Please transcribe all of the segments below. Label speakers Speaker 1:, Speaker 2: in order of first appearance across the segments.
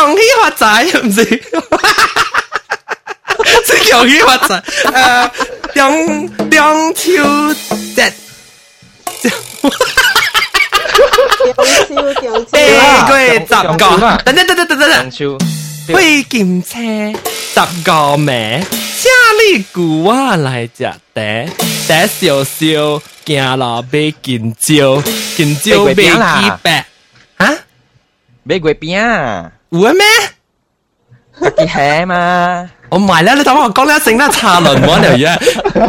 Speaker 1: 恭喜發財，唔知，是恭喜發財。誒，中中秋節，
Speaker 2: 中秋中秋，
Speaker 1: 玫瑰十個，等等等等等等，會檢車十個名，下里古話來食茶，茶燒燒，行路要見招，見招要記白。
Speaker 3: 俾佢變啊！
Speaker 1: 會咩？
Speaker 3: 啲係嘛？
Speaker 1: 我唔係啦，你等我講啦，成啦，茶輪玩嚟嘅，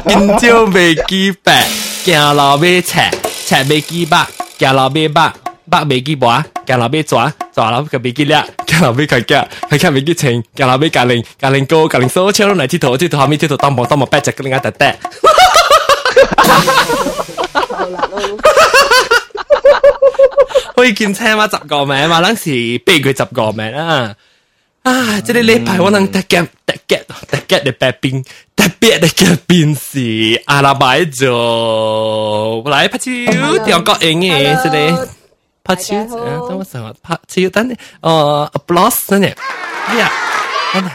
Speaker 1: 見招未見白，見落尾赤，赤未見白，見落尾白，白未見白，見落尾左，左落佢未見叻。隔壁佢嘅，佢嘅未激情，隔壁隔鄰隔鄰哥隔鄰蘇超嚟鐵頭，鐵頭下面鐵頭當望當望，八隻嘅另一笪笪。可以見青蛙十個名，話嗰時逼佢十個名啊！啊，即係呢排我能特嘅特嘅特嘅嘅白邊，特別嘅邊是阿拉伯族，來拍照調角影嘅，即係拍照啊！等我成日拍照，等哦，applause 真係呀，真係。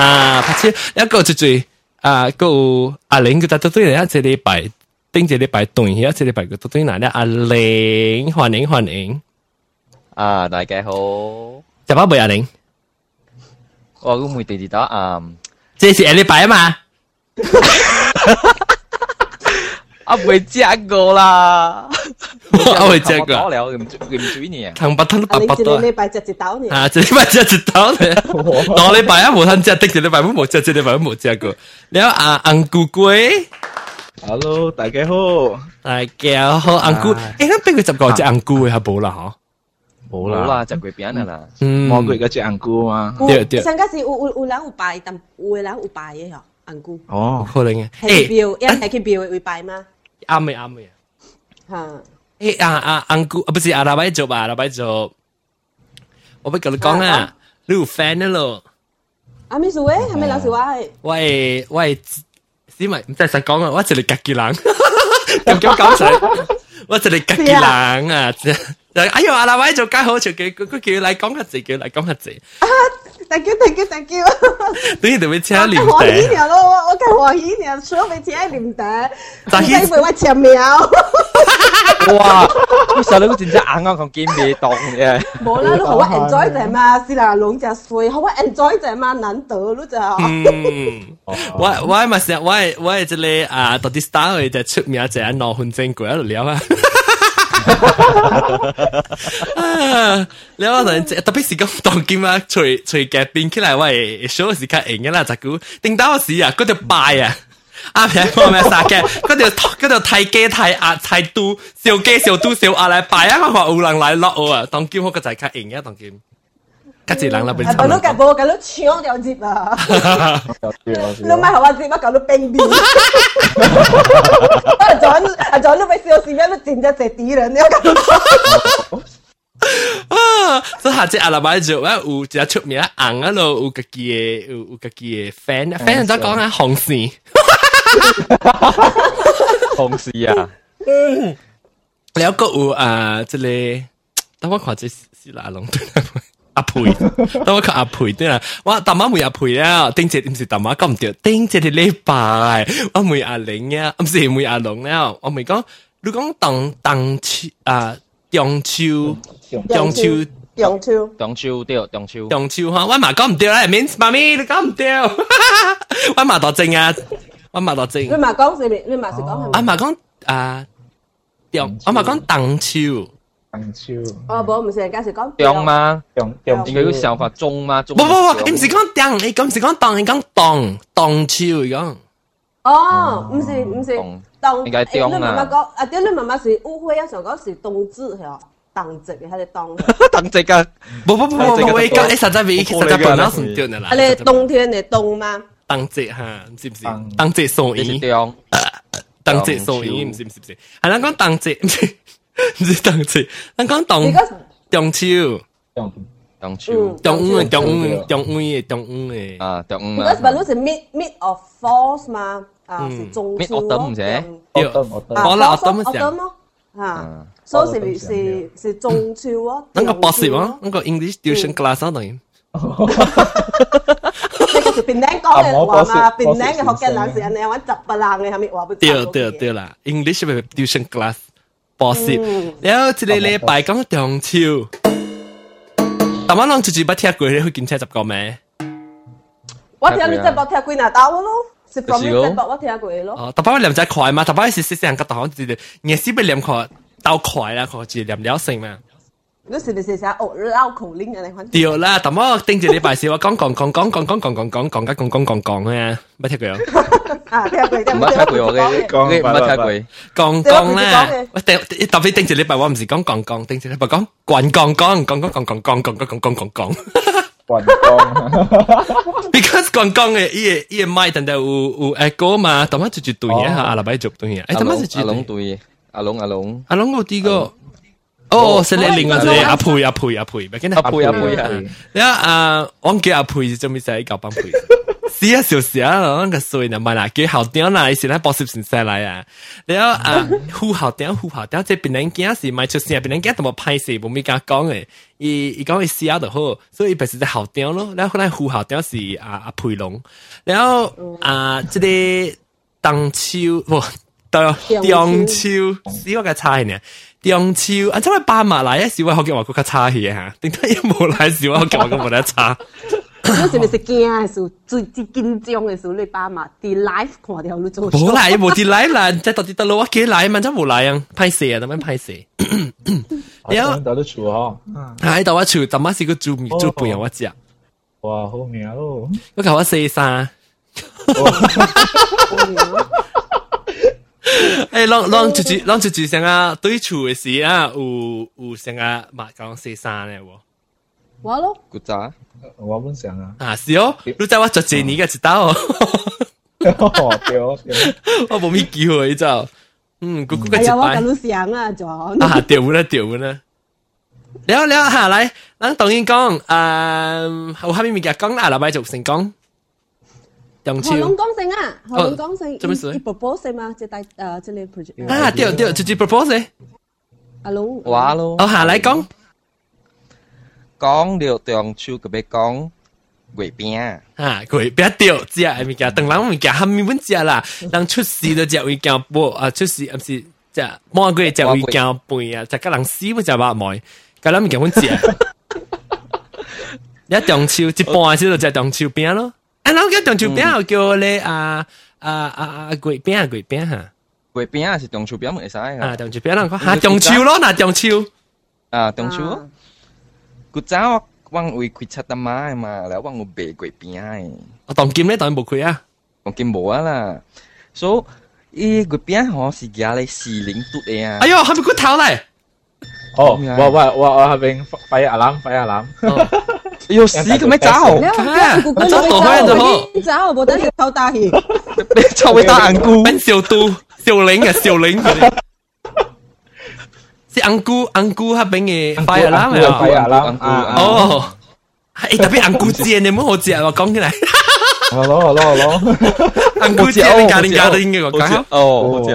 Speaker 1: 啊，拍照一個就最啊，個阿玲佢達到對嚟一隻禮拜。顶一礼拜断去，啊，一礼拜个都转来了。阿玲，欢迎欢迎。
Speaker 3: 啊，大家好。
Speaker 1: 食饱未阿玲？
Speaker 3: 我我每第二打啊，
Speaker 1: 这是下礼拜嘛？
Speaker 3: 啊，未食过啦。
Speaker 1: 我未食过。
Speaker 3: 搞了，唔唔水你啊。
Speaker 1: 糖不糖都白白
Speaker 2: 多。礼拜食一刀呢？
Speaker 1: 啊，一礼拜食一刀呢？两礼拜啊，无通食，顶一礼拜冇食，一礼拜冇食过。了啊，红菇龟。
Speaker 4: Hello，大家好，
Speaker 1: 大家好，阿姑，誒，咁俾佢十個隻阿姑嘅係冇啦嗬，
Speaker 4: 冇啦，
Speaker 3: 冇啦，就佢變啦
Speaker 1: 啦，
Speaker 4: 我佢嗰隻阿姑啊嘛，
Speaker 1: 對對，
Speaker 2: 上家是有有有人有拜，但有人有拜嘅嗬，阿姑，
Speaker 4: 哦，
Speaker 1: 可能嘅，
Speaker 2: 係標，因係佢標會拜嗎？
Speaker 1: 啱嘅，啱嘅，
Speaker 2: 嚇，
Speaker 1: 誒啊啊阿姑，啊不是阿拉伯族吧，阿拉伯族，我俾佢講啊，你有 friend 咯，
Speaker 2: 阿咪數誒，係咪老師話？
Speaker 1: 喂喂。你咪唔真係講啊？我这里嚟格幾冷，咁搞搞晒！我一直嚟格幾冷啊！哎呀，阿拉威做家好笑，佢佢叫你講下字，叫你講下字。
Speaker 2: 啊，thank you，thank you，thank you。
Speaker 1: 你哋咪扯連頂。
Speaker 2: 我一年咯，我我跟我一年，所以咪扯連
Speaker 1: 頂。
Speaker 2: 但係因為我前面。
Speaker 3: 哇！呢首你都真係啱啱咁見未當嘅。
Speaker 2: 冇啦，你好 enjoy 啫嘛，是啦，兩隻水，好 enjoy 啫嘛，難得咯就。
Speaker 1: 嗯，我我咪成日我係我係即係啊，到啲 star 佢就出名就係羅漢精鬼喺度聊啊。你可能特別是講當今啊，隨隨街邊起來，喂，小時較型嘅啦，就估定到時啊，嗰條拜啊，阿平我咪殺嘅，嗰條嗰條太雞太鴨太嘟，小雞小嘟小鴨嚟拜啊，我話有人嚟落我啊，當今我個仔較型嘅當今。吉住冷啦，俾
Speaker 2: 抽。我都夾波，搞到搶條接啊！你咪學我接乜搞到冰冰？阿 John，阿 John 都俾笑死，咩都整隻隻敵人，你搞到。
Speaker 1: 啊！所以下次阿老闆就啊，有只出名啊，硬啊咯，有自己嘅有有自己嘅 fan，fan 都講啊，紅線，
Speaker 3: 紅線啊！
Speaker 1: 嗯，有個有啊，即係等我看即係啦，龍對啦。阿培，等我看阿培對啦，我大媽妹阿培啊，丁姐唔是大媽咁唔對，丁姐係禮拜，我妹阿玲啊，唔是妹阿龍啦，我咪講，你講當當秋啊，中秋，中秋，
Speaker 2: 中秋，
Speaker 3: 中秋對，中秋，
Speaker 1: 中秋哈，我嘛講唔對啦，means 媽咪你講唔對，我嘛多正啊，我嘛多正，
Speaker 2: 你嘛講係咪？你嘛是講係咪？
Speaker 1: 我嘛講啊，中，我嘛講當秋。
Speaker 4: 杨超。
Speaker 2: 啊，冇唔是人家是讲
Speaker 3: 中吗？
Speaker 4: 中中
Speaker 3: 应该想法中吗？中。
Speaker 1: 不不不，你唔是讲中，你咁是讲当，你讲当当超而讲。
Speaker 2: 哦，唔是唔是当，应该中啦。啊，啲你妈妈是误会啊，想讲是冬至系哦。冬至嘅喺度冬，
Speaker 3: 冬至噶，
Speaker 1: 不不不不，我讲你实在未，实在本来是掉的啦。
Speaker 2: 你冬天的冬吗？
Speaker 1: 冬至哈，是不是？冬至送衣，
Speaker 3: 冬
Speaker 1: 至送衣，是不是？不是？系啦，讲冬至。唔是動詞，咱講動動手，
Speaker 4: 動
Speaker 3: 動手，
Speaker 1: 動五嘅動五，動五嘅動五嘅
Speaker 3: 啊，動五
Speaker 2: 啦。Because balloon 是 mid mid of force 嘛，啊是中柱
Speaker 3: 咯。
Speaker 1: 對，
Speaker 2: 我啦，
Speaker 1: 我
Speaker 2: 咁咯，嚇，所以是是是中柱咯。
Speaker 1: 那個博士嘛，那個 English tuition class 啊，
Speaker 2: 等於。就平頂講嘅話嘛，平頂嘅學嘅老師，人哋玩雜不冷嘅，係咪話不？
Speaker 1: 對對對啦，English 咪 tuition class。博士，然後一個禮拜講中超，但我諗住住捌聽過你去警車十個咩？
Speaker 2: 我聽你節目聽幾廿道咯，是 from 你節目我聽過咯。
Speaker 1: 哦，但係我念只快嘛，但係我是識識人個同學字，硬是要念快到快啦，個字念了成嘛。
Speaker 2: 嗰時咪成日哦撈窮拎嘅你揾。
Speaker 1: 掉啦，咁我盯住你排事，我講講講講講講講講講講緊講講講講咩？乜踢佢啊？
Speaker 2: 啊，踢佢，
Speaker 3: 唔係踢佢我嘅，
Speaker 4: 講
Speaker 3: 乜踢佢？
Speaker 1: 講講咧，我特特別盯住你排，我唔係講講講，盯住你排講滾講講講講講講講講講講講講。
Speaker 4: 滾講
Speaker 1: ，because 滾講嘅依個依個麥，但係有有 echo 嘛，咁啊就就對嘢嚇，阿拉伯族對嘢，誒，咁啊就就
Speaker 3: 對嘢，
Speaker 1: 阿
Speaker 3: 龍阿龍阿龍，
Speaker 1: 阿龍我第一個。哦，是你另外一個阿佩阿佩阿培，咪跟住
Speaker 3: 阿佩阿佩啊，
Speaker 1: 你啊啊，我叫阿培做咩使搞帮培？是啊，就是啊，那個衰呢，咪啦，叫校長啦，以前咧博士先生嚟啊，然后啊，副校長副校長即係別人驚是咪出聲，別人驚同我拍攝，冇咩敢講嘅，伊伊講伊試下就好，所以伊便是只校長咯，然後後來副校長是阿阿培龍，然後啊，即個當秋不。對，中秋，死我嘅差呢？楊超，啊，真係扮埋嗱，一小位可見話嗰家差嘢嚇，點解一無賴小位可見話咁冇得差？
Speaker 2: 嗰時你食驚嘅時候，最之緊張嘅時候，你扮埋啲 live 我哋有都做。
Speaker 1: 冇賴冇啲 live 啦，即係特別得咯，我幾賴嘛，真無賴啊，拍攝啊，咁樣拍攝。
Speaker 4: 你有打得住啊？
Speaker 1: 係打得住，但係是個做做背啊，我知啊。
Speaker 4: 哇，好妙！
Speaker 1: 我求我四三。诶，啷啷住住啷住住成啊，对处嘅事啊，有有成啊，麻讲四三咧喎。
Speaker 2: 我咯，
Speaker 3: 古仔，
Speaker 4: 我本想啊。
Speaker 1: 啊，是哦，你在我做几年嘅知道哦。
Speaker 4: 对哦，
Speaker 1: 我冇咩机会就，嗯，古古嘅。
Speaker 2: 哎呀，我咁想啊，仲。
Speaker 1: 啊，掉啦，掉啦。聊聊下来，咱当然讲，啊，有下面物件讲啦，后摆就先讲。杨
Speaker 2: 超。何
Speaker 1: 龙
Speaker 2: 讲性啊，何龙讲性，
Speaker 1: 做咩事
Speaker 2: ？propose 嘛，即大诶，即个 project。
Speaker 1: 啊，对对，直接 propose。
Speaker 2: 阿龙，
Speaker 3: 话咯。
Speaker 1: 哦，下来讲，
Speaker 3: 讲了杨超嗰边讲。鬼饼
Speaker 1: 啊，鬼饼掉只物件，等人物件还没问食啦，人出事都食物件波啊，出事唔是只魔鬼食物件背啊，就个人死不食白梅，个人物件阮食。一中秋一半先就食中秋饼咯。啊，老叫中秋饼又叫咧啊啊啊啊鬼饼啊鬼饼哈，
Speaker 3: 鬼饼啊是中秋饼咪使
Speaker 1: 啊，中秋饼人讲哈中秋咯，那中秋
Speaker 3: 啊中秋，古早我为开七点买嘛，然后我卖鬼饼诶，
Speaker 1: 啊当金咧当然无开啊，
Speaker 3: 当金无啊啦，所以伊鬼饼吼是夹咧四零度诶啊，
Speaker 1: 哎哟，还没骨头咧，
Speaker 4: 哦，我我我我还没 fire alarm fire alarm。
Speaker 3: 要屎咁樣走，
Speaker 2: 我走躲開就好，走，我等你偷大去，
Speaker 3: 你臭味大銀菇，
Speaker 1: 揾小都小玲嘅小玲，是銀菇銀菇喺邊嘅擺啦，咪啊，
Speaker 4: 擺啦，
Speaker 1: 哦，誒特別銀菇煎，你唔好嚼啊，講起嚟，
Speaker 4: 好咯好咯好咯，
Speaker 1: 銀菇煎你搞定搞定嘅個講，
Speaker 3: 哦，好嚼，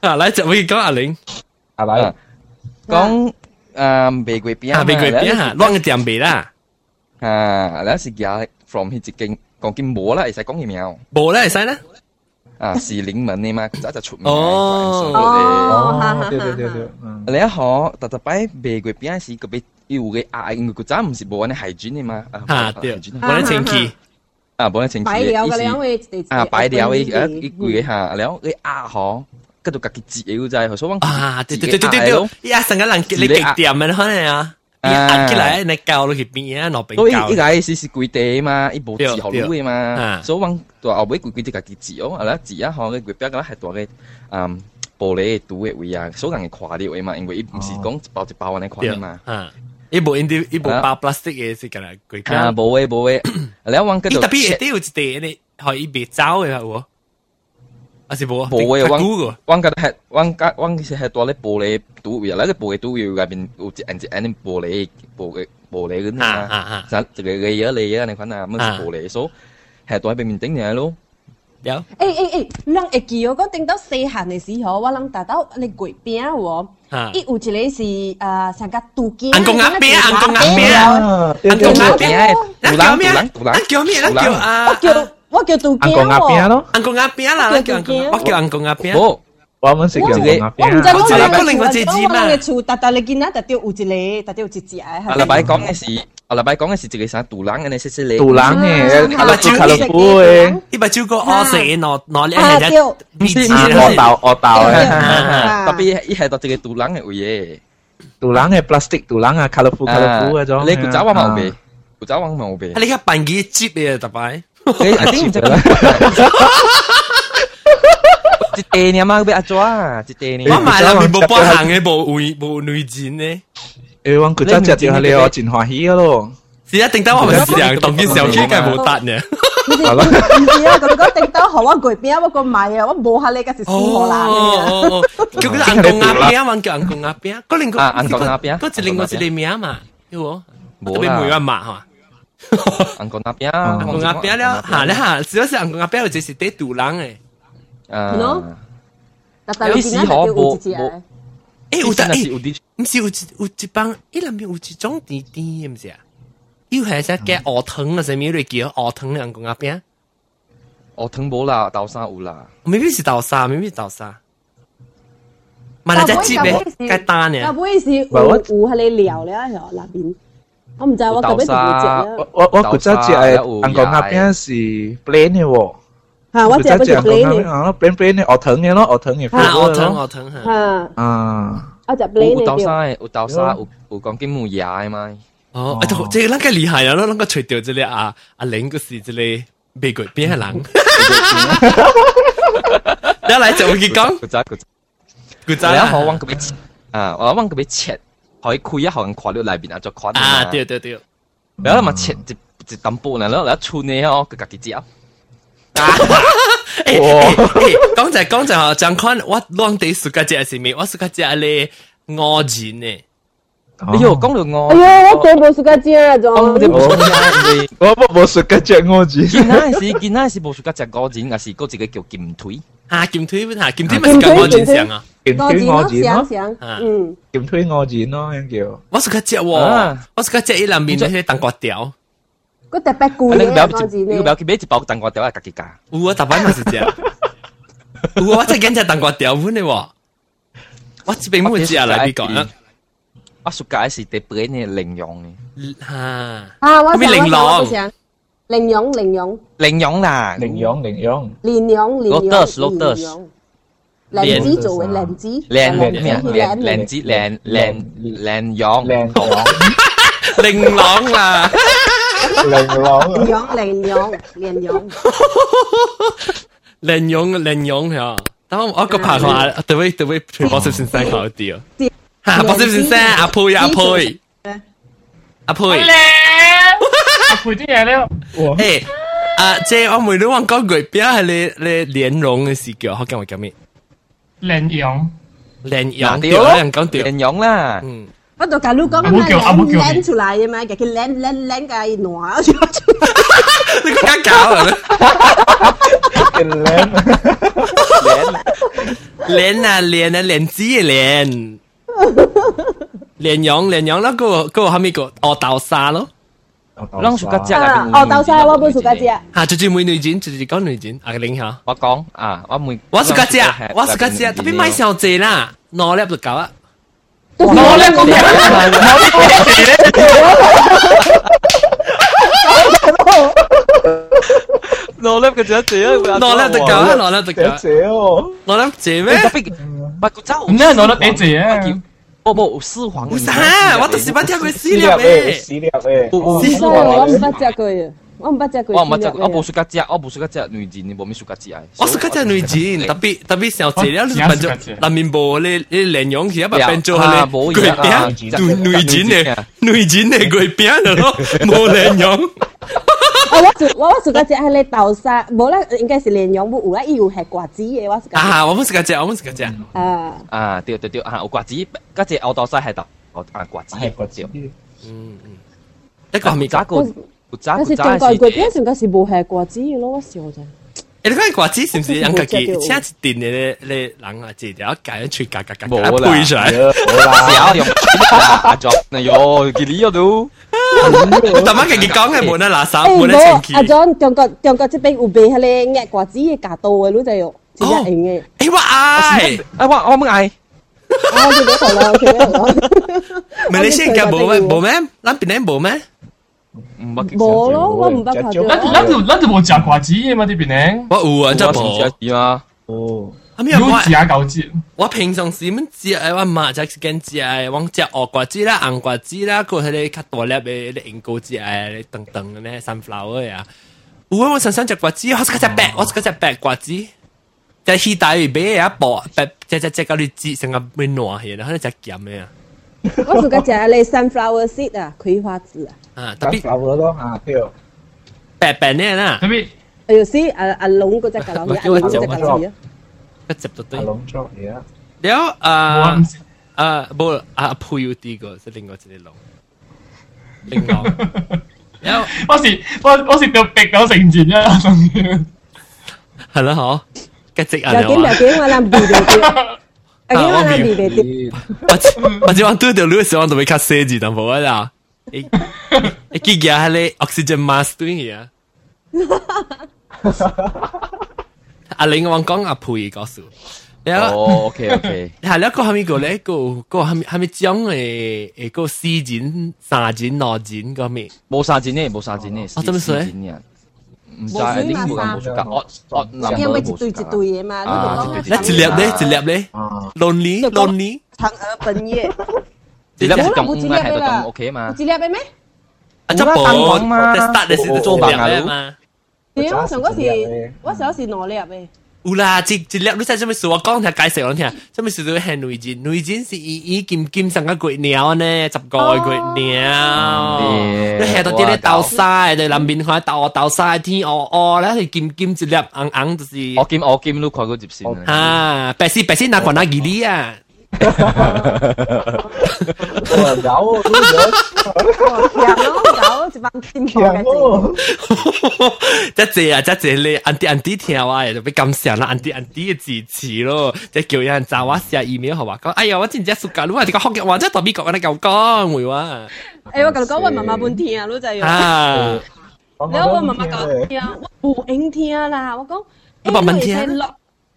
Speaker 1: 啊，嚟就可以講阿玲，
Speaker 4: 阿玲，
Speaker 3: 講誒玫瑰餅，
Speaker 1: 玫瑰餅，亂嘅甜餅啦。
Speaker 3: 啊，你試下 from 去捷徑講見冇啦，其實講見冇。
Speaker 1: 冇啦，其實咧。
Speaker 3: 啊，是嶺文的嘛，佢就出名。
Speaker 1: 哦，
Speaker 4: 對對對對，
Speaker 3: 你一學，特特擺背過邊時個別要嘅啊，佢真唔是冇人海軍的嘛。
Speaker 1: 啊，對，冇人前期。
Speaker 3: 啊，冇人前期。
Speaker 2: 擺了嘅兩位。
Speaker 3: 啊，擺了嘅啊，一句下，然後你啊學。跟住自己知嘅就係，所以講
Speaker 1: 啊，對對對對對，一成個人你極點嘅可能啊。壓起來，你教落去邊啊？
Speaker 3: 落
Speaker 1: 邊教。
Speaker 3: 所以依家試試跪地嘛，伊無字學到嘅嘛，所以講大後尾跪跪啲家己字哦，啊啦字啊，可嘅跪邊個係大嘅嗯玻璃堵嘅位啊，所以人嘅垮掉嘅嘛，因為伊唔是講一包一包安尼垮嘅嘛。
Speaker 1: 伊無因啲伊無包 plastic 嘅是咁啦，跪
Speaker 3: 邊。
Speaker 1: 啊，
Speaker 3: 無嘅無嘅，你講嗰度。
Speaker 1: 伊特別一定有一啲，可以別走嘅係喎。啊是
Speaker 3: 無啊，
Speaker 1: 無
Speaker 3: 嘅，阮阮覺得係，阮家阮其實係住咧玻璃賭位，嗱個玻璃賭位入面有一按一按啲玻璃玻璃玻璃咁
Speaker 1: 啊，
Speaker 3: 啥一個個嘢嚟啊，你看啊，乜玻璃所係住喺邊面頂嚟咯。
Speaker 1: 有。
Speaker 2: 誒誒誒，人會記哦，我頂到細漢嘅時候，我人達到你櫃邊喎，伊有一個是啊，上個杜建。
Speaker 1: 安公阿伯，安公阿伯，
Speaker 4: 安
Speaker 1: 公阿
Speaker 3: 伯，
Speaker 1: 咱叫咩？咱叫咩？咱叫啊。
Speaker 2: 我叫杜健
Speaker 4: 喎。鴨
Speaker 2: 餅
Speaker 4: 咯，
Speaker 1: 鴨鴨餅啦，我叫我叫鴨鴨餅。
Speaker 3: 好，
Speaker 4: 我們食叫鴨餅。
Speaker 2: 我唔知我哋
Speaker 1: 嗰另外隻字嘛。
Speaker 2: 我哋潮達達你見啦，達啲有一個，達啲有一隻啊。
Speaker 3: 阿禮拜講嘅是，阿禮拜講嘅是一個啥？杜冷嘅呢？識識你。
Speaker 4: 杜冷嘅，阿招卡樂夫嘅，
Speaker 1: 呢把招個我食嘅攞攞
Speaker 2: 呢
Speaker 1: 係一，
Speaker 3: 唔
Speaker 4: 知我豆我豆嘅，
Speaker 3: 特別一係到一個杜冷嘅嘢。
Speaker 4: 杜冷嘅 plastic 杜冷啊，卡樂夫卡樂夫嗰種。
Speaker 3: 你古早話冇未？古早話冇未？
Speaker 1: 你而家扮幾接嘅特別？
Speaker 3: 你一地你阿妈俾阿抓啊！一地你，
Speaker 1: 我买啦面部波行嘅部會部內戰呢？
Speaker 4: 誒，我佢真係掉下你，我真歡喜咯。
Speaker 1: 是啊，定得我咪是人動嘅時候，應該冇答嘅。
Speaker 2: 係咯，唔知啊，咁講定得好我攰邊啊，我個買啊，我冇下你嘅是輸啦。哦哦
Speaker 1: 哦，叫佢銀公鴨餅，問叫銀公鴨餅，嗰另個
Speaker 3: 銀公鴨餅，
Speaker 1: 嗰隻另外一個名嘛，有
Speaker 3: 冇？
Speaker 1: 冇
Speaker 3: 啦，
Speaker 1: 冇人罵嚇。
Speaker 3: 安哥那边，
Speaker 1: 安哥那边了，下了下，主要是安哥那边有只是得独人诶。
Speaker 3: 啊，
Speaker 2: 有时候无无，诶，有
Speaker 1: 得
Speaker 3: 诶，
Speaker 1: 唔是有有一帮，伊那边有一种甜甜，唔是啊？又系只嘅鹅藤啊，什么类叫鹅藤？安哥那边，
Speaker 3: 鹅藤无啦，豆沙有啦
Speaker 1: ，maybe 是豆沙，maybe 豆沙。买了只鸡呗，该
Speaker 2: 单
Speaker 1: 呢。
Speaker 2: 那不会是我我和你聊了，然后那边。我唔就係我特別同佢講，
Speaker 4: 我我嗰隻只係銀行入邊是 plan 嘅喎。
Speaker 2: 嚇，我只係嗰隻 plan 嘅。
Speaker 4: 嚇，plan plan 嘅，我疼嘅咯，我疼嘅。
Speaker 1: 嚇，我疼我疼嚇。
Speaker 4: 啊。
Speaker 2: 我就 plan 嘅。
Speaker 3: 有豆沙，有豆沙，有有講金木牙嘅嘛。
Speaker 1: 哦，哎，即係那個厲害啊！那那個除掉這裡啊啊，零個是這裡美國邊係人。你嚟就會講。
Speaker 3: 古仔古仔。
Speaker 1: 古仔。
Speaker 3: 你好，往嗰邊啊！我往嗰邊切。可以開一行看到內邊啊作款
Speaker 1: 啊，對對對，
Speaker 3: 然後嘛切一一淡薄呢，然後出呢哦，佢家己接。
Speaker 1: 誒誒，講就講就，講款我 long day 暑假節係咪？我暑假節咧我錢呢？
Speaker 3: 你又講到我，
Speaker 2: 哎呀，我講冇暑假節啊，仲
Speaker 4: 我冇冇暑假節我錢。
Speaker 3: 見那時見那時冇暑假節我錢，我是嗰隻個叫劍腿。
Speaker 1: 啊，劍腿啊，劍腿咪係我錢上啊。
Speaker 4: 勁推我展咯，勁推我展咯，咁叫。
Speaker 1: 我食嗰隻喎，我食嗰隻喺南面嗰啲蛋角條。
Speaker 2: 嗰特別
Speaker 3: 攰
Speaker 2: 嘅我展
Speaker 3: 咧。你
Speaker 2: 唔
Speaker 3: 有見咩一包蛋角條係特幾價？
Speaker 1: 有啊，特版咪是隻。有啊，我真係揀蛋角條款你喎。我這邊冇隻啊，嚟邊講啊？
Speaker 3: 我暑假是特別呢零用嘅。
Speaker 1: 嚇！
Speaker 2: 啊，我
Speaker 1: 咩
Speaker 2: 零用？零用零用。
Speaker 3: 零用啦！
Speaker 4: 零用零
Speaker 2: 用。零用零
Speaker 3: 用。
Speaker 2: Lotus Lotus。靚子做永靚子，
Speaker 3: 靚咩靚靚子靚靚靚
Speaker 4: 樣，
Speaker 1: 玲朗啦，
Speaker 4: 玲朗，
Speaker 2: 靚樣靚樣靚樣，
Speaker 1: 靚樣靚樣嚇。等我一個拍下，對位對位，全部識先生搞啲啊，嚇，博士先生阿佩阿佩，阿佩，
Speaker 5: 阿佩啲嘢咧，
Speaker 1: 誒，啊，即係我每都話講句，邊係你你臉容嘅事叫，我今日講咩？
Speaker 5: Lèn yọng
Speaker 1: Lèn yọng
Speaker 3: Tiểu
Speaker 1: đó, em 講屌
Speaker 3: Lèn yọng 啦
Speaker 2: 不過假如講
Speaker 5: 咩靚
Speaker 2: 靚出嚟嘅嘛，其實靚靚靚嘅暖咗出嚟。
Speaker 1: 你個假搞係咩？靚靚啊靚啊靚子嘅靚，靚樣靚樣啦，嗰個嗰個後面個惡豆沙咯。
Speaker 3: 攏暑假節
Speaker 2: 入邊，我鬥晒咯，本暑假節啊！
Speaker 1: 嚇，直接每女展，直接講女展，啊領下。
Speaker 3: 我講啊，我每
Speaker 1: 我暑假節啊，我暑假節啊，特別買小姐啦，攞粒就夠啊，
Speaker 5: 攞粒我攞，
Speaker 3: 攞粒嘅小姐啊，
Speaker 1: 攞粒就夠啊，攞粒就夠。
Speaker 4: 小姐哦，
Speaker 1: 攞粒姐咩？
Speaker 3: 不過真
Speaker 5: 唔知攞粒俾姐啊。
Speaker 3: 哦不，四皇。
Speaker 1: 有啥？我就是捌食过
Speaker 4: 四
Speaker 1: 粒
Speaker 4: 诶。四粒
Speaker 2: 诶。我我毋捌食过诶。我唔捌食過。
Speaker 3: 我唔捌食，我冇食只，我冇食只女子，你冇咩食只啊？
Speaker 1: 我食只女子，特別特別時候食了你變咗，南面部你你連用起一把變咗咧，佢餅女女子咧，女子咧佢餅咯，冇連用。
Speaker 2: 我我暑我我暑假節係你豆沙，冇啦，應該是蓮蓉不有啦，伊有係瓜子嘅，我暑假。
Speaker 1: 啊，我們暑假節，我們暑假節。
Speaker 2: 啊
Speaker 3: 啊，對對對，啊，有瓜子，嗰隻我豆沙係豆，我啊瓜子
Speaker 4: 係瓜子。
Speaker 1: 嗯嗯，一個係咪
Speaker 3: 嗰個？
Speaker 2: 嗰是中國嗰邊應該是冇係瓜子嘅咯，我少
Speaker 1: 啫。你嗰陣話之前唔是引及而家電你你諗下字，有一計一處格格
Speaker 3: 格格
Speaker 1: 配
Speaker 4: 上，
Speaker 3: 有用假作嗱喲，佢呢度，
Speaker 1: 特登佢講嘅冇
Speaker 2: 得
Speaker 1: 垃圾，
Speaker 2: 冇得
Speaker 1: 清潔。
Speaker 2: 阿 John 中國中國這邊有俾佢咧壓瓜子嘅架到嘅，老仔用自己用嘅。
Speaker 1: 哎我嗌，
Speaker 3: 哎我我唔嗌。
Speaker 2: 我見到頭啦，我見到頭啦。
Speaker 1: 馬來西亞冇咩冇咩，南邊咧冇咩。
Speaker 2: 冇咯，我唔得拍照。
Speaker 5: 咱咱就咱就冇食瓜子嘅嘛，啲邊呢？
Speaker 1: 我有啊，真冇。
Speaker 3: 食嘛？
Speaker 4: 哦。
Speaker 5: 有食狗子。
Speaker 1: 我平常時咁食，我麻只時間食，我食紅瓜子啦、紅瓜子啦，佢係啲較大粒嘅啲蘋果子，誒，等等嘅咧，sunflower 啊。有啊，我上山食瓜子，我食嗰隻白，我食嗰隻白瓜子。隻希大魚俾一薄白，隻隻隻狗你折成個咩暖氣，然後隻鹹嘅啊。
Speaker 2: 我暑假食咧 sunflower seed 啊，葵花籽啊。
Speaker 1: 啊，特別
Speaker 4: flower 咯，啊，對。
Speaker 1: 白白呢啦。
Speaker 5: 特別。
Speaker 2: 哎呦，see 阿阿龍嗰隻格佬嘢，阿龍嗰隻格佬嘢。
Speaker 1: 一接到對。
Speaker 4: 阿龍 job 嘢啊。
Speaker 1: 然後啊啊，冇阿佩要啲個，即另外一隻龍。另外。然後
Speaker 5: 我時我我時就逼到成全啦，
Speaker 1: 係啦，嗬。
Speaker 2: 吉吉啊！又點
Speaker 1: 又
Speaker 2: 點，我諗唔到。あ、オビュー。パチ、パチ
Speaker 1: ワントゥーでルースワンとめかせじ、たんぼわだ。え、え、きぎゃはれ、オキシジェンマストゥインや。阿玲王講阿培嗰時，然後
Speaker 3: 哦，OK OK，
Speaker 1: 係啦，個後面個咧個個後面後面將誒誒個四展、三展、兩展嗰面，
Speaker 3: 冇三展呢，冇三展呢，
Speaker 1: 我點解
Speaker 3: 咧？唔就係呢個冇數格，odd odd number
Speaker 2: 因為絕對絕對嘢嘛，
Speaker 3: 呢
Speaker 2: 度
Speaker 1: 講一粒咧，一粒咧，lonely lonely，
Speaker 2: 嫦娥奔月，
Speaker 3: 一粒咁
Speaker 2: 五
Speaker 3: 咧係咁 OK 嘛，
Speaker 2: 一粒咩咩？
Speaker 1: 啊，
Speaker 3: 執本嘛
Speaker 1: ，start 嘅時都做白牙嘛。
Speaker 2: 屌，上嗰時，嗰時嗰時攞你入嘅。
Speaker 1: 有啦，一一粒你知做咩事？我讲下解释我听，做咩事做系内战？内战是伊伊金金上个月鸟呢，十个月鸟。你下到啲咧豆沙，你南边看豆豆沙天乌乌咧，係金金一粒，红红就是。
Speaker 3: 我金我金都看过接线。啊，
Speaker 1: 白絲白絲哪款哪幾啲啊？
Speaker 4: 哇！有都有，
Speaker 2: 有一班天
Speaker 4: 堂
Speaker 2: 嘅
Speaker 4: 字。
Speaker 1: 即系啊，即系你 anti anti 聽話就俾感謝啦，anti anti 嘅支持咯。即係叫人就話寫 email 好話講，哎呀，我真係熟㗎，你話你個學嘅話，即係特別講你夠講會話。
Speaker 2: 哎，我咁講，我媽媽半天啊，老仔。
Speaker 1: 啊！
Speaker 2: 你我媽媽講聽，我唔應聽啦，我講。
Speaker 1: 你慢慢聽。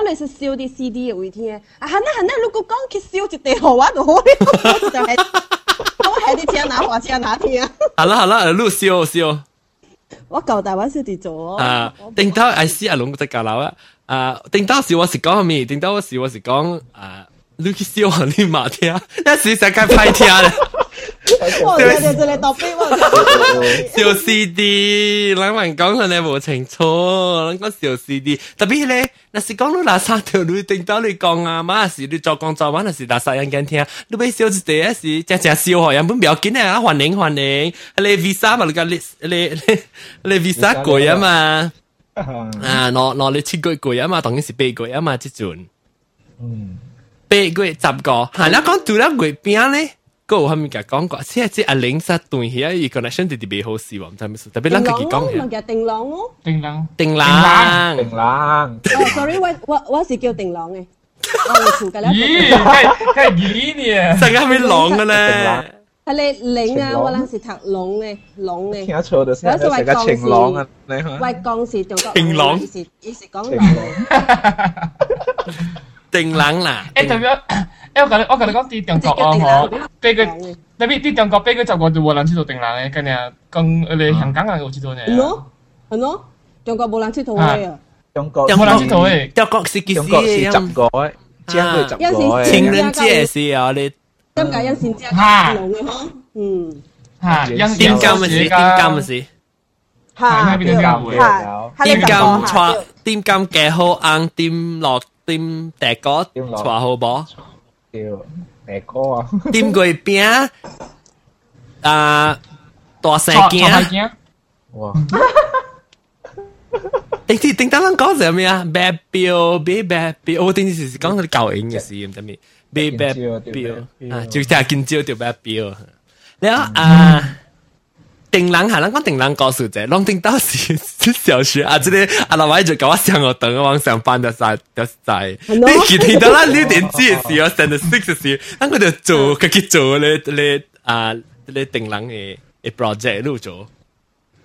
Speaker 2: 你食燒啲 CD 會聽啊，係那係那，如果講佢燒一地好啊，就好了，就係講係啲聽哪話聽哪聽。
Speaker 1: 係啦係啦，錄燒燒。
Speaker 2: 我舊大灣小弟做。
Speaker 1: 啊，頂到 I C 阿龍在教樓啊，啊，頂到時我是講咩？頂到時我是講啊。你去笑啊！你骂听，那是啥该歹听嘞？
Speaker 2: 我听到这个倒闭，我
Speaker 1: 小 CD，人们讲可能无清楚，人讲小 CD，特别咧，那是讲你垃圾条路顶到你讲啊，嘛是你做工作嘛，那是垃圾人间听，你要小一点是真正小哦，原本不要紧啊，欢迎欢迎，你 visa 嘛，你个你你你 visa 贵啊嘛，啊，攞攞你七个贵啊嘛，当然是八个啊嘛，即阵，
Speaker 4: 嗯。
Speaker 1: 八月十五，係啦，講住啦月餅咧。個我後面講過，即係即係阿玲實對起一個 connection 特別別好事喎，唔知係咩事，特別撚佢講嘅。
Speaker 2: 咪叫定朗咯，
Speaker 5: 定朗，
Speaker 1: 定
Speaker 4: 朗，
Speaker 1: 定
Speaker 4: 朗。
Speaker 2: 哦，sorry，我我我是叫定朗嘅，我哋調教啦。
Speaker 5: 咦，係係咦你？
Speaker 1: 成日係咪朗嘅咧？
Speaker 2: 係你玲啊，我嗰時讀朗嘅，朗嘅。
Speaker 4: 聽錯就先，成個晴朗啊，你
Speaker 2: 係。
Speaker 4: 喂，
Speaker 2: 講時做個
Speaker 1: 晴朗，
Speaker 2: 以前以
Speaker 4: 前
Speaker 2: 講
Speaker 4: 朗。
Speaker 1: 定冷啦。
Speaker 5: 誒，仲有，因為我同你我同你講啲中國啊，嗬，俾佢，特別啲中國俾佢就過就冇人知道定冷嘅，跟住更你香港人有知道呢？
Speaker 2: 係咯，係咯，中國冇人知道嘅。
Speaker 4: 中國
Speaker 5: 冇人知道嘅，
Speaker 1: 中國是幾時？
Speaker 4: 中國是執
Speaker 1: 改，
Speaker 4: 只係佢
Speaker 2: 執改。
Speaker 1: 情人節是啊，你。
Speaker 2: 點解有時只
Speaker 5: 係
Speaker 2: 老嘅嗬？嗯。
Speaker 5: 嚇！
Speaker 1: 點金嘅事，點金嘅事。
Speaker 2: 嚇！
Speaker 1: 點金
Speaker 2: 錯，
Speaker 1: 點金嘅好硬，點落。點大哥坐好無？
Speaker 4: 對，大哥啊。
Speaker 1: 點過餅啊，大
Speaker 5: 細件。
Speaker 4: 哇！
Speaker 1: 頂次頂單人講什麼啊？白表，白白表，我頂次是講嗰啲舊影嘅事，唔知咩。
Speaker 4: 白白表
Speaker 1: 啊，就聽見朝就白表。然後啊。顶人哈，咱讲顶人告诉者，拢顶到是是小学啊，这里阿老外就搞我上我等往上班的晒的晒，你其聽到啦六點知嘅時候，stand six 嘅時候，咱 佢就做佢去做咧咧 啊咧定人嘅嘅 project 都做。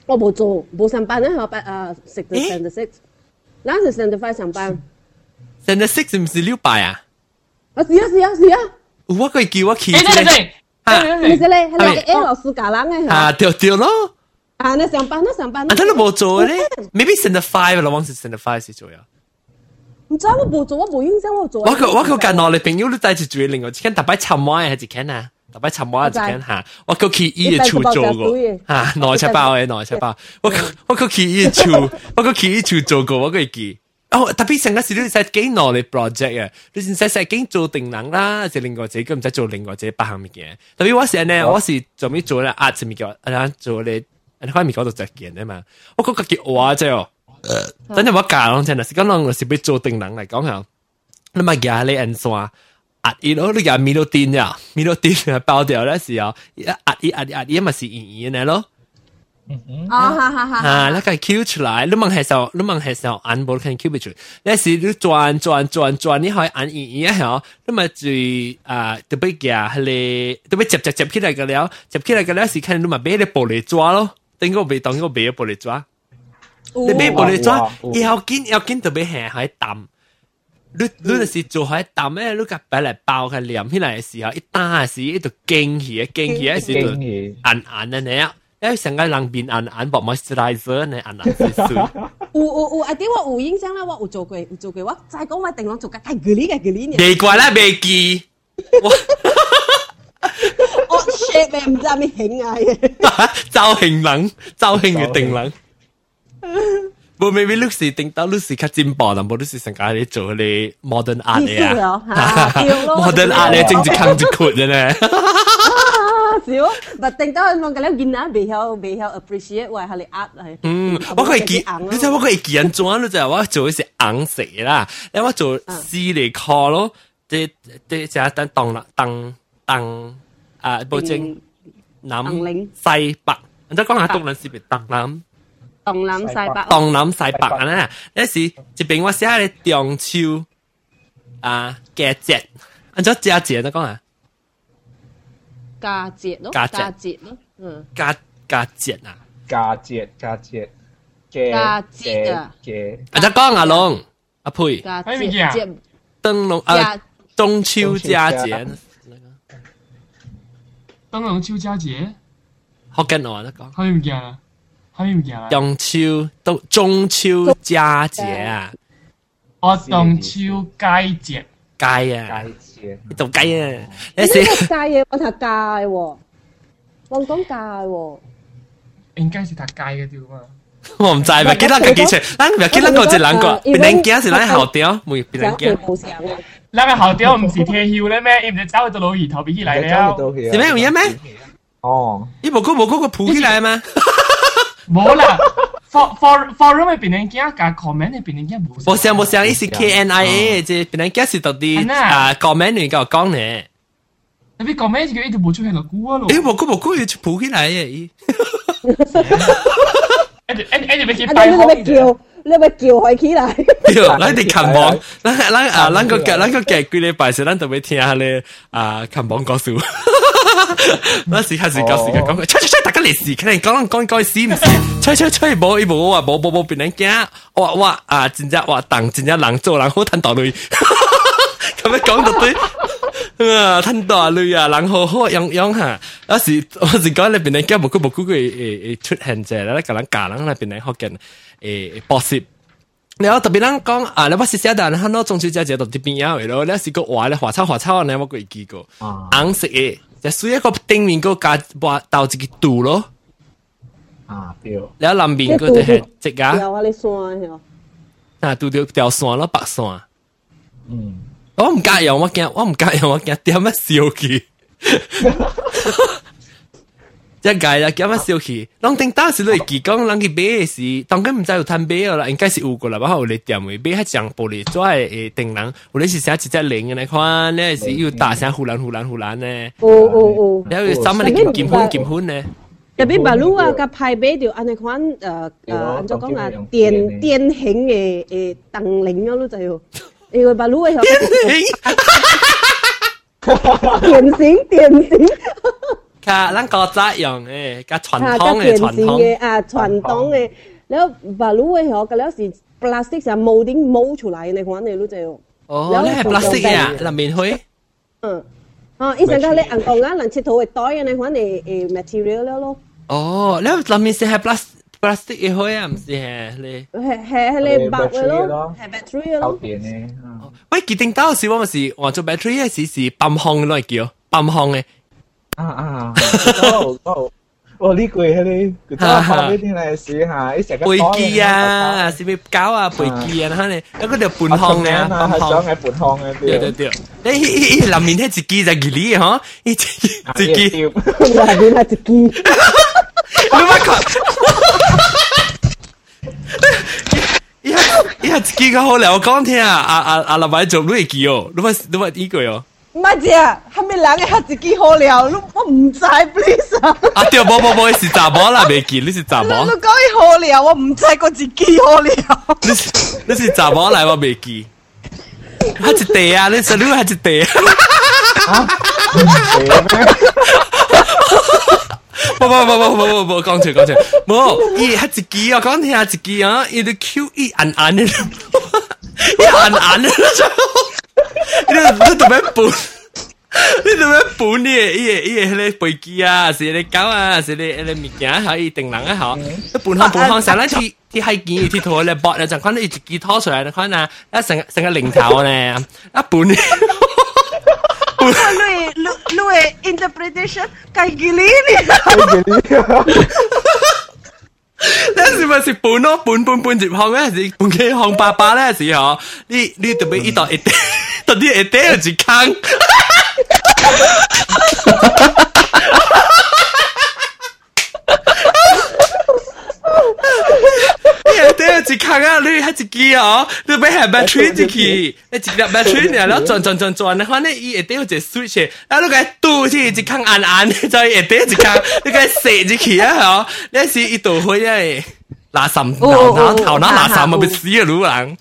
Speaker 2: 我冇做，冇上班咧，我八啊食到 stand six，嗱就 stand five 上班。
Speaker 1: stand six 唔是六百啊？
Speaker 2: 啊是啊是啊是啊，
Speaker 1: 我可以叫我去
Speaker 5: 誒，對對
Speaker 2: 你这嘞，那个 A 老师教人诶。
Speaker 1: 啊，对对咯。
Speaker 2: 啊，你上班，你上班。
Speaker 1: 啊，真系冇做咧，maybe send the five 啦，往時 send the five 先做呀。
Speaker 2: 唔知我冇做，我冇認真我做。
Speaker 1: 我個我個近我哋朋友都帶住做另外一間，特別尋晚係一間啊，特別尋晚係一間嚇。我個企醫嘅處做過嚇，內七包嘅內七包。我我個企醫處，我個企醫處做過，我個記。哦，特別成個時都要使幾耐嚟 project 啊！你唔使成日經做定能啦，就另外自己唔使做另外自己八項物件。特別我時咧，我時做咩做咧？壓住咪叫，啊做你，你塊面搞到隻件啊嘛！我嗰個叫我啫哦，等陣我教講真啦，時間浪是俾做定能嚟講下，你咪壓你人酸壓熱咯，你壓面都癲呀，面都癲啊，爆掉咧時候壓熱壓熱壓熱咪是熱熱嚟咯。
Speaker 2: 啊，
Speaker 1: 那个 Q 出来，你问系时候，你问系时候按冇肯 Q 唔出，那时你转转转转，你可以按一一下，那么就啊，特别嘅系咧，特别接接接起来个了，接起来个了是看你咪俾你玻璃抓咯，等我俾当我俾玻璃抓，你俾玻璃抓，要紧要紧特别系喺抌。你你就是做喺抌咧，你個擺嚟爆佢黏起來嘅時候，一打嘅時，一度驚起，驚起嘅時就硬硬嘅你啊！哎，上海人面按按薄 moisturizer 呢，按按
Speaker 2: 有有有，啊！啲我有印象啦，我有做過，有做過。我再講我定我做過，太攰呢嘅攰呢。
Speaker 1: 未怪啦，未記。
Speaker 2: 我我 shape 嘅唔知咩型啊嘅。
Speaker 1: 造型人，造型嘅定人。不，maybe 你是定到你是較進步，但無你是上海咧做啲 modern art 嘅啊。modern art 咧，真係坑住闊嘅咧。
Speaker 2: 少，但頂多我講了囡仔袂曉袂曉 appreciate 話係你壓係。
Speaker 1: 嗯，我係記，你知我係記人做，你知我做嘅是紅色啦，因為我做四嚟 call 咯，啲啲就等當啦，當當啊，保證南西北，你講下東南西北當南。
Speaker 2: 東南西北，
Speaker 1: 東南西北啊！呢，那是一邊我寫咧中秋啊，佳節，按照佳節嚟講啊。
Speaker 2: 嫁節咯，
Speaker 1: 嫁
Speaker 2: 節咯，嗯，
Speaker 1: 嫁嫁節啊，
Speaker 4: 嫁節嫁節
Speaker 2: 嘅嘅
Speaker 4: 嘅，
Speaker 1: 阿德江阿龍阿佩，
Speaker 2: 喺邊嘅啊？
Speaker 1: 燈籠啊，中秋佳節，
Speaker 5: 燈籠秋佳節，
Speaker 1: 學緊我阿德
Speaker 5: 江，喺邊嘅啊？喺邊嘅啊？
Speaker 1: 中秋都中秋佳節啊！
Speaker 5: 我中秋佳節。
Speaker 1: 街啊！
Speaker 4: 街
Speaker 1: 你度雞啊！
Speaker 2: 你食街嘢，我塔街喎，旺角街喎。
Speaker 5: 應該是塔街嗰啲嘛。
Speaker 1: 我唔知，咪記得佢幾長，咱咪記得嗰隻兩個，別人驚是咱後屌，冇別人驚。
Speaker 5: 咱個後屌唔是天曉咧咩？伊唔是走到老二頭邊起來了，
Speaker 1: 是咩樣嘢咩？
Speaker 4: 哦，
Speaker 1: 伊無過無過個抱起來咩？
Speaker 5: 冇啦。for for forum 嘅變人機啊，加 comment 嘅變人機冇。
Speaker 1: 冇聲冇聲，呢是 KNIA 即變人機是到底啊 comment 嚟個講呢？
Speaker 5: 你邊 comment 佢一直冇出現落股啊咯？
Speaker 1: 誒，冇股冇股要抱起嚟嘅。
Speaker 5: 一直一直一直俾佢
Speaker 2: 擺好。你咪叫佢起嚟。
Speaker 1: 對，咱哋看網，咱咱啊，咱個咱個嘅幾禮拜時，咱特別聽下咧啊，看網故事。咱時開始講時間講，吹吹吹，大家嚟試，可能講講講試唔試？吹吹吹，冇伊冇話冇冇冇別人驚，哇哇啊，真正哇，當真正人做人好坦道理。咁樣講到對，啊，吞大淚啊，然後好樣樣嚇。有時有時講你邊人家無辜無辜佢誒誒出現者，咧個人家人咧邊人學緊誒博士。然後特別人講啊，你我試下，但係好多中秋節節到啲邊樣嚟咯。你試過話咧華超華超，你有冇過見過？硬食嘅，就需一個頂面個加話到自己度咯。
Speaker 4: 啊，對。
Speaker 1: 你喺南邊嗰度係直噶。
Speaker 2: 有啊，你山係嘛？
Speaker 1: 啊，度條條山咯，白山。
Speaker 4: 嗯。
Speaker 1: 我唔介意我驚，我唔介意我驚，點乜笑佢？一介啦，點乜笑佢？當定當時都係講，人佢買是，當佢唔知有攤買啦，應該是有個啦，然後我哋點位買喺上玻璃，做係誒定人，我哋是寫一隻零嘅咧，看咧是要打成呼蘭呼蘭呼蘭咧，
Speaker 2: 哦哦哦，
Speaker 1: 然後三蚊啲金款金款咧。
Speaker 2: 特別白鷺啊，甲派俾條安尼款誒誒，按照講啊，電電型嘅誒燈鈴咯，就要。evalúa y... 典型，典型。
Speaker 1: 卡，咱個怎樣誒？卡傳統嘅傳統
Speaker 2: 嘅啊，傳統嘅。แล้วบาลูเอเหรอก็แล้วสิพลาสติกจะโมดิ้งโม出來ในหัวใน
Speaker 1: รู้
Speaker 2: ใจ
Speaker 1: อ๋อแล้ว係 plastic อ่ะลำ面灰
Speaker 2: อืมอ๋ออีสังก็เลยอังกงอ่ะหลังชิโตไอ้ต้อยในหัวในเอ่อ material แล้ว咯
Speaker 1: อ๋อแล้วลำ面是係 plastic plastic 嘅開啊，唔是係咧，
Speaker 2: 係係咧白嘅咯，係 battery 咯。
Speaker 1: 喂，佢頂到時我咪是換做 battery 嘅時是泵風嚟叫，泵風嘅。
Speaker 4: 啊啊，哦哦，我呢句係咧，佢都話俾你嚟試下，一成個
Speaker 1: 背機啊，是咪搞啊背機啊？嚇你，一個就泵風嘅，
Speaker 4: 泵風嘅泵風嘅，
Speaker 1: 對對對。你你你南面係自己就自己嚇，你自己自己，
Speaker 2: 南面係自己。
Speaker 1: 你乜講？伊伊下一记较好料，我讲听啊，啊啊啊！老板做你记哦，你咪你咪依句哦。
Speaker 2: 唔系姐，系咪人嘅下一记好料？我唔知，please 啊。
Speaker 1: 啊对，冇冇冇，是查某啦，未记，你是查某。
Speaker 2: 你讲伊好料，我唔知个一记好料。
Speaker 1: 你是你是查某来，我未记。下一地啊，你食你下一地啊。啊？冇冇冇冇冇冇冇講住講住，冇伊係自己啊，講聽下自己啊，伊啲 Q 伊硬硬嘅，伊硬硬嘅，你你做咩本？你做咩本？你伊伊迄個飛機啊，是你狗啊，是你迄個物件好，伊定人啊好，一本行本行，成日去去海見去拖咧搏咧，就看到伊自己拖出來，你看啊，一成成個零頭咧，一
Speaker 2: 本。ano eh, interpretation kay Gilini. kay Gilini.
Speaker 1: 咧是咪是半咯半半半碟烘咧，是半幾烘爸爸咧是嗬？呢呢特別呢度一啲，特啲一啲係坑。行啊，你一支哦，你俾係 battery 一支，你一粒 battery 嚟咯，轉轉轉轉，你看你一定要一 switch，啊，你個肚子一坑硬硬，再一定一坑，你個射一支啊，嗬，你是一度灰啊，拿什拿拿頭拿拿什咪死啊，老人。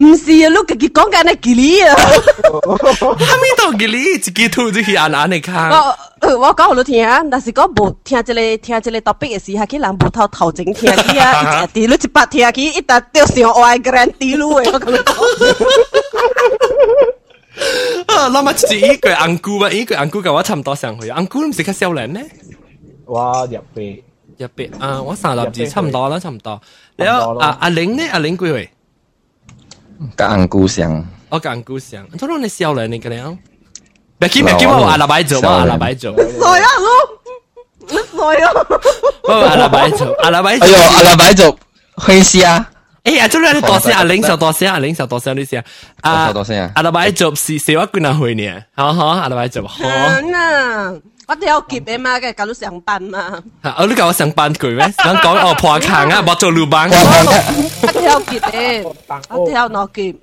Speaker 2: 唔是啊，Luca 佢講緊係吉利啊，
Speaker 1: 喺邊度吉利？自己吐咗去眼眼嚟看。
Speaker 2: 我我講好多聽，但是講無聽即個聽即個 topic 嘅時候，佢人無頭頭前聽啲啊，一直啲你一百聽佢一直掉上我嘅 grand 啲路嘅，我咁講。
Speaker 1: 啊，那麼就一個安姑吧，一個安姑嘅我差唔多上去，安姑唔識較少人咩？
Speaker 4: 我入邊
Speaker 1: 入邊啊，我三十字差唔多啦，差唔多。然後啊，阿玲呢？阿玲幾歲？
Speaker 3: 甲红姑相，
Speaker 1: 我甲红姑相，你做你笑人你个样，别去别去，我阿拉白做，我阿拉白做，
Speaker 2: 衰啊我，衰啊，
Speaker 1: 我阿拉白做，阿拉白，
Speaker 3: 哎呦阿拉白做，很香。
Speaker 1: 哎呀，做你多声啊，零首多声啊，零首多声你声
Speaker 3: 啊，多声啊，
Speaker 1: 阿拉白做是是我跟阿会呢，好好阿拉白做好。
Speaker 2: 我都有夾你媽嘅，搞到上班嘛。
Speaker 1: 啊，你搞我上班佢咩？想講哦，破坑啊，冇做路棒。
Speaker 2: 我都有夾你，我都有攞夾。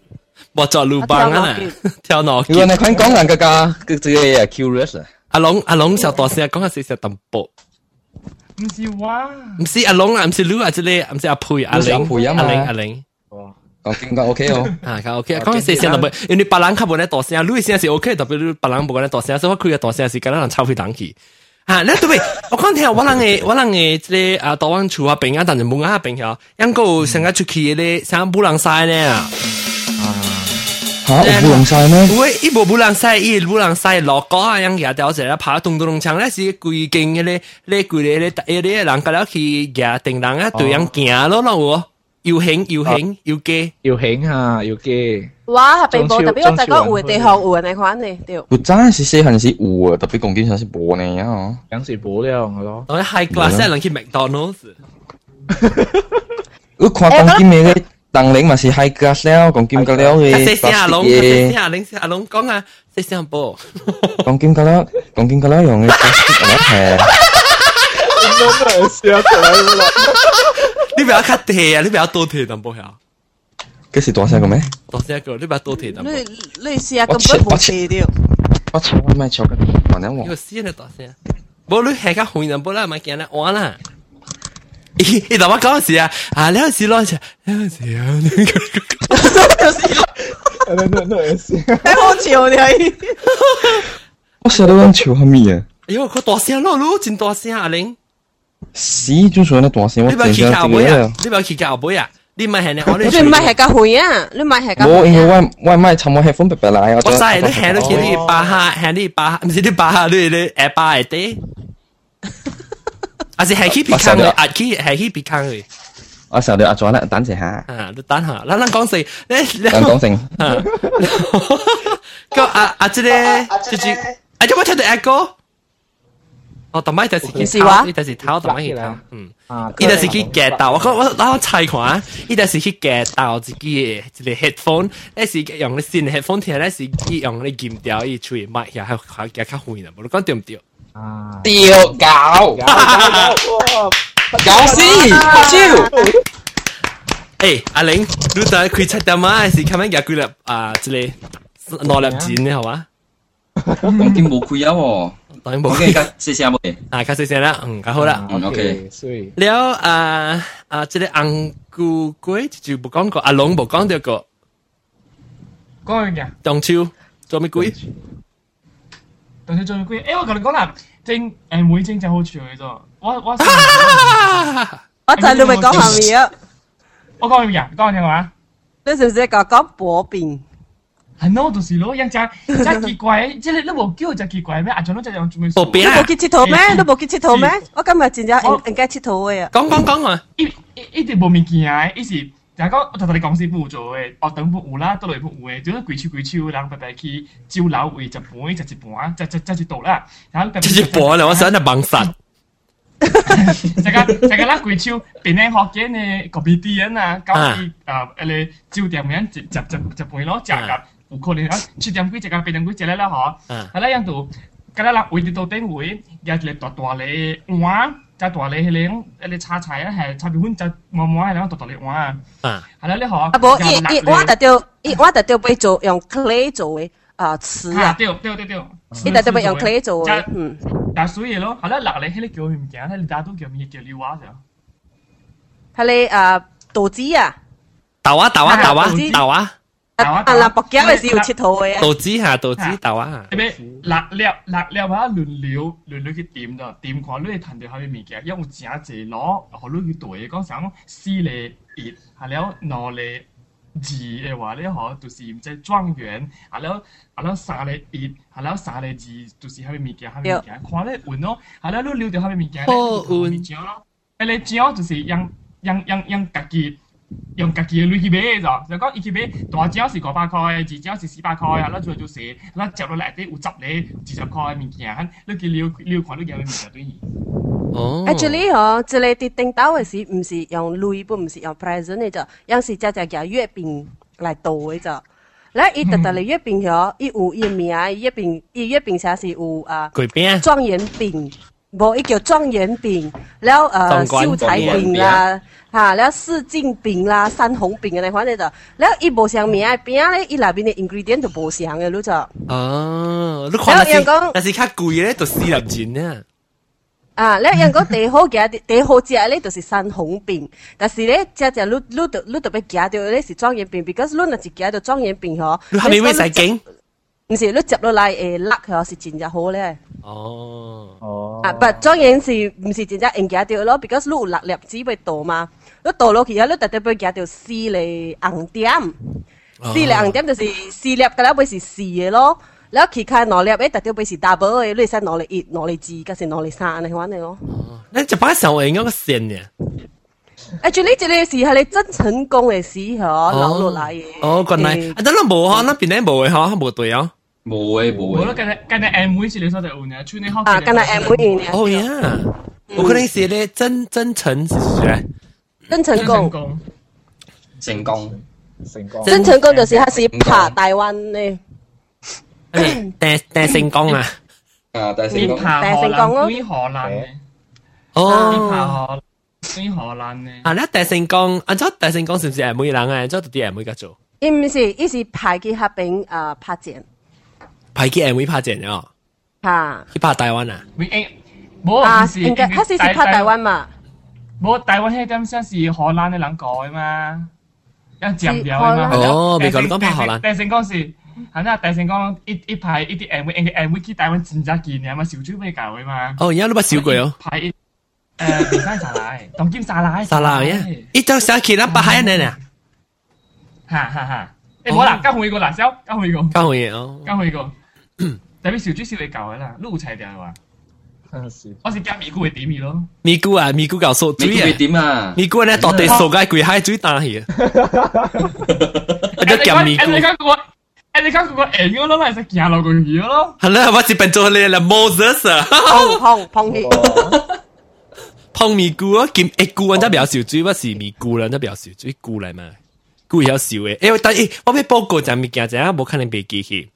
Speaker 1: 冇做路棒啊，跳攞
Speaker 3: 夾。原來佢講人嘅㗎，佢自己係 curious 啊。
Speaker 1: 阿龍，阿龍，小大聲講下四隻淡薄。
Speaker 5: 唔是我，
Speaker 1: 唔是阿龍啊，唔是 Lu 啊，即係唔是阿佩、阿玲、阿玲、阿玲。
Speaker 3: 讲讲 OK 哦，
Speaker 1: 啊，讲 OK，讲细声就袂，因为别人较无咧大声，你声是 OK，特别你别人无咧大声，所以我开个大声是敢若人臭屁人去。啊，那对袂，我讲听我人诶，我人诶，即个啊，大湾厝啊，边啊，但是门啊边遐，因个成个出去咧，啥无人晒呢？啊，
Speaker 3: 吓，无人晒咩？
Speaker 1: 喂，伊无无人晒，伊无人晒，落歌啊，因牙掉成日爬咚咚咚锵，那是规间迄个，咧规个咧，迄个人个了去牙定人啊，对人行咯，那我。要興要興要記
Speaker 4: 要興嚇要記。
Speaker 2: 哇，係被捕特別嗰陣嗰湖地學湖人嚟款你屌。
Speaker 3: 我真係細陣時湖啊，特別講緊陣時冇你啊，
Speaker 4: 陣時冇呢樣嘅咯。
Speaker 1: 我喺 high class 係能去麥當勞。
Speaker 3: 我看講緊咩嘅？當然嘛是 high class 了，講緊個了嘅。
Speaker 1: 謝謝阿龍，謝謝阿龍，阿龍講啊，謝謝阿波。
Speaker 3: 講緊個了，講緊個了用嘅。咁嚟試下同
Speaker 1: 你攞。呢邊有 cut 鐵啊，呢邊有多鐵，但冇有。
Speaker 3: 幾時多聲個咩？
Speaker 1: 多聲一個，呢邊有多鐵，但冇。
Speaker 2: 你你試下咁樣冇鐵掉。
Speaker 3: 我超咪超緊，我呢我。
Speaker 1: 要試你多聲。冇你係個紅人波啦，咪見啦，我啦。咦？你同我講時啊？啊，呢個時攞住，呢個時啊，呢個。有時。
Speaker 4: 那那那也是。
Speaker 2: 哎，我笑你。
Speaker 3: 我笑到咁笑下面啊！
Speaker 1: 哎呦，佢大聲咯，咯，真大聲啊，阿玲。
Speaker 3: 屎就算你大聲，我整咗
Speaker 1: 自己啦。你咪去教杯啊！你咪係你我
Speaker 2: 你唔係係教會啊！你咪係教。
Speaker 3: 我因為我我咪尋我係分別別嚟啊！
Speaker 1: 我曬你係你見你巴哈，係你巴哈，唔是你巴哈，你你誒巴係啲。啊！是係去別坑嘅，啊去係去別坑嘅。
Speaker 3: 我成日阿咗啦，等陣下。
Speaker 1: 啊，你等下，嗱嗱講成，你你
Speaker 3: 講成。
Speaker 1: 啊，咁啊啊！即係，即係，啊！做乜聽到阿哥？哦，同埋就自己偷，呢就係偷，同埋佢偷，嗯，呢就自己 get 到，我我我猜看，呢就自己 get 到自己一個 headphone，呢是用你新 headphone 聽，呢是用你金條一吹麥，也係係也較遠啦，無論講對唔對？
Speaker 4: 啊，
Speaker 3: 對，搞，搞死，招。
Speaker 1: 誒，阿玲，你在開七點嘛？係咁樣廿幾粒啊？之類，攞粒錢嘅係嘛？
Speaker 3: 我點冇開啊？
Speaker 1: 当然冇。
Speaker 3: OK，谢谢阿妹。
Speaker 1: 啊，卡谢谢啦，嗯，较好啦。
Speaker 3: 嗯，OK。
Speaker 1: 了啊啊，这个红菇龟就不讲过，阿龙不讲到过。
Speaker 5: 讲完嘅。
Speaker 1: 中秋做咩鬼？
Speaker 5: 中秋做咩鬼？诶，我同你讲啦，蒸诶每蒸就好處嘅啫。我我
Speaker 2: 我就你咪講後面啊！
Speaker 5: 我講完呀，講完嘅話。
Speaker 2: 你是不是講講薄餅？
Speaker 5: 係咯，到時咯，人家真係奇怪，即係你都冇叫就奇怪咩？阿長都就用做咩？
Speaker 1: 冇變啊！
Speaker 2: 冇見切圖咩？都冇見切圖咩？我今日見咗人家切圖嘅啊！
Speaker 1: 講講講啊！
Speaker 5: 一一定冇物件啊！一時就講我同你講先冇做嘅，我等不有啦，都嚟不有嘅，就是鬼手鬼手，人特別去招樓為一盤，就一盤，就就就一度啦。
Speaker 1: 一盤啦，我想就掹實。
Speaker 5: 大家大家啦，鬼手邊啲學嘅呢？個別啲人啊，搞啲誒誒，酒店嘅人接接接接盤咯，接夾。五可能啊，七點幾一間八點幾食咧啦嗬，係啦，印度，咁啦啦，會到到頂會，又嚟大大嚟碗，就大嚟係你你叉柴啊，係叉住碗就慢慢係咁大大嚟碗啊，係啦，你嗬，
Speaker 2: 啊冇，一一碗就掉，一碗就掉杯做用 clay 做嘅啊瓷
Speaker 5: 啊，掉掉掉掉，
Speaker 2: 一就掉杯用 clay 做嘅，嗯，
Speaker 5: 但所以咯，係啦，落嚟係你叫佢唔驚，係你打到叫佢叫你話就，
Speaker 2: 係你啊豆子啊，
Speaker 1: 豆啊豆啊豆啊豆啊。
Speaker 2: 啊！立白鏡咪是要切肚嘅，
Speaker 1: 豆子下豆子豆啊！
Speaker 5: 你咩辣料辣料啊？亂料亂料去點咗，點看你彈到後面面嘅，因為正濟攞好多去對嘅，講想四咧一，下了兩咧二嘅話咧，嗬，就是唔知狀元，下了下了三咧一，下了三咧二，就是後面面嘅，後面面嘅，看咧換咯，下了都料到後面面嘅咧，換咗咯，誒你只要就是讓讓讓讓自己。用家己嘅鐳去買嘅咋，就講伊去買大隻是五百塊，二隻是四百塊啊，咱做做蛇，咱接落嚟啲有十嚟二十塊嘅物件，你去撩撩看你有咩物件對伊。
Speaker 1: 哦。
Speaker 2: Actually 嗬，即係啲叮刀嘅時唔是用鐳，不唔是用 present 嘅咋，有時只只嘅月餅嚟做嘅咋。咧，伊特特嚟月餅嗬，伊有伊名，伊月饼伊月餅寫是有啊
Speaker 1: 鬼餅。
Speaker 2: 狀元餅。无一叫状元饼，了呃秀才饼啦，哈、然，了四进饼啦，三红饼啊，那款那的，了伊无像面啊饼咧，伊内边的 ingredient 都无像的，你知？
Speaker 1: 哦，你看那些，那是较贵咧，都四两钱呢。
Speaker 2: 啊，你人讲第好 食，第好食咧，就是三红饼。但是咧，食食你你都你都被夹到咧是状元饼，because 你若是夹到状元饼嗬，
Speaker 1: 你还没未使。
Speaker 2: 唔時都接到嚟誒甩佢，有時剪就好咧。
Speaker 1: 哦，
Speaker 4: 哦，
Speaker 2: 啊，不當然是唔是剪只硬夾掉咯，because 碌落粒子被倒嘛，碌倒落去啊，碌特特被夾掉四嚟硬點，四嚟硬點就是四粒，但係被是四嘅咯。แล้วขี่คานอเลยเอ๊ะแต่เดียวไปสีดาเบอร์เอ้เลยเส้นนอเลยอีนอเลยจีก็เส้นนอเลยซาในวันนี้เนาะ
Speaker 1: นั่นจะป้าสา
Speaker 2: วเอง
Speaker 1: ก็เส้นเนี่ย
Speaker 2: actually 这个是係你真成功嘅事嗬，流落嚟嘅。
Speaker 1: 哦，原來啊，等等冇嗬，那邊咧冇嘅嗬，冇對啊。
Speaker 3: 冇誒冇
Speaker 5: 誒。好啦，跟係跟係 M V 是你所哋換嘅，穿你開。
Speaker 2: 啊，跟係 M V 嘅。
Speaker 1: 哦呀，我可能寫咧真真成學，
Speaker 2: 真成功，
Speaker 3: 成功，
Speaker 4: 成功。
Speaker 2: 真成功就是開始爬大灣咧。
Speaker 1: 但但成功啊！
Speaker 3: 啊，但成功，
Speaker 5: 但成功咯。荷蘭嘅，
Speaker 1: 哦，
Speaker 5: 爬荷飛荷蘭嘅。
Speaker 1: 啊，那但成功，啊，咗但成功是唔是係每人啊？咗啲係每個做？
Speaker 2: 唔是，伊是排佢合併啊，拍展。
Speaker 1: 排去 MV 拍正哦，
Speaker 2: 嚇，
Speaker 1: 去拍台灣啊？
Speaker 5: 冇
Speaker 2: 啊，應該黑時時拍台灣嘛？
Speaker 5: 冇台灣迄點先是荷蘭嘅人改嘛，一佔掉啊嘛。
Speaker 1: 哦，美國你講拍荷蘭，
Speaker 5: 但成講是。係啦，大成講一一排一啲 MV MV 機台灣真正見嘅嘛，小豬咩搞嘅嘛。
Speaker 1: 哦，而家你咪小鬼哦。
Speaker 5: 排一誒，唔使沙拉，當兼沙拉。
Speaker 1: 沙拉嘅，一張相見啦，八海人嚟啊。
Speaker 5: 哈哈哈！誒，冇啦，交換一個啦，交交換一個。
Speaker 1: 交換一個，
Speaker 5: 交換一個。代表小豬笑你搞嘅啦，撈齊就係話。我是加米姑嘅點嘢咯。
Speaker 1: 米姑啊，米姑搞數，米姑
Speaker 3: 點啊？
Speaker 1: 米姑咧，度地數嘅鬼閪最大
Speaker 5: 嘢。你加米姑。哎，你看我哎，我攞嚟食行路咁樣咯。
Speaker 1: 係啦，我是變做你啦 Moses 啊。
Speaker 2: 碰碰碰佢。
Speaker 1: 碰米姑啊，見一姑人則比較少追，我是米姑人則比較少追姑嚟嘛。姑要少嘅，因為但係我俾報告就物件就啊，冇可能被記起。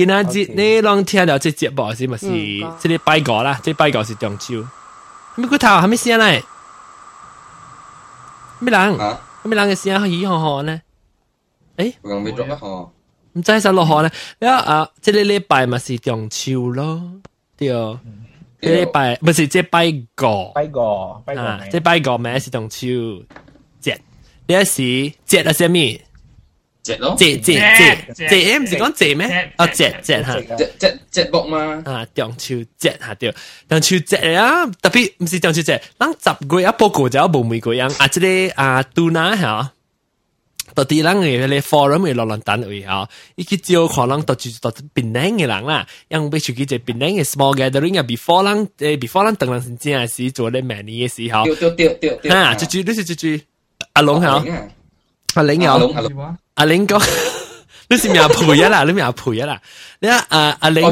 Speaker 1: 今仔日你啷聽到這節目是咪是？即係拜五啦，即係拜五是中秋。咩骨頭係咩聲咧？咩人？咩人嘅聲起好好呢？誒，
Speaker 3: 仲未做咩好？
Speaker 1: 唔知實落雨咧。然後啊，即係禮拜咪是中秋咯，對。即禮拜唔是即拜五，
Speaker 4: 拜五，拜五，
Speaker 1: 即拜五咪是中秋節。呢一時節係咩？
Speaker 3: 節咯，
Speaker 1: 節節節
Speaker 5: 節
Speaker 1: 唔是講節咩？啊節節嚇，
Speaker 3: 節節目嘛
Speaker 1: 啊中秋節嚇對，中秋節啊特別唔是中秋節，咱十月一報告就冇每個人啊，即個啊杜娜嚇，到底咱嘅咧 forum 嘅落落單位嚇，依啲只有可能到住到邊領嘅人啦，因為自己就邊領嘅 small gathering 啊，before 咱誒 before 咱等人先知啊，是做咧 many 嘅時候，
Speaker 3: 對對對對對，
Speaker 1: 嚇，就住呢就住阿龍嚇，阿玲有。
Speaker 3: 阿
Speaker 1: 林哥，你是名婆呀啦，你名婆呀啦，你啊阿林，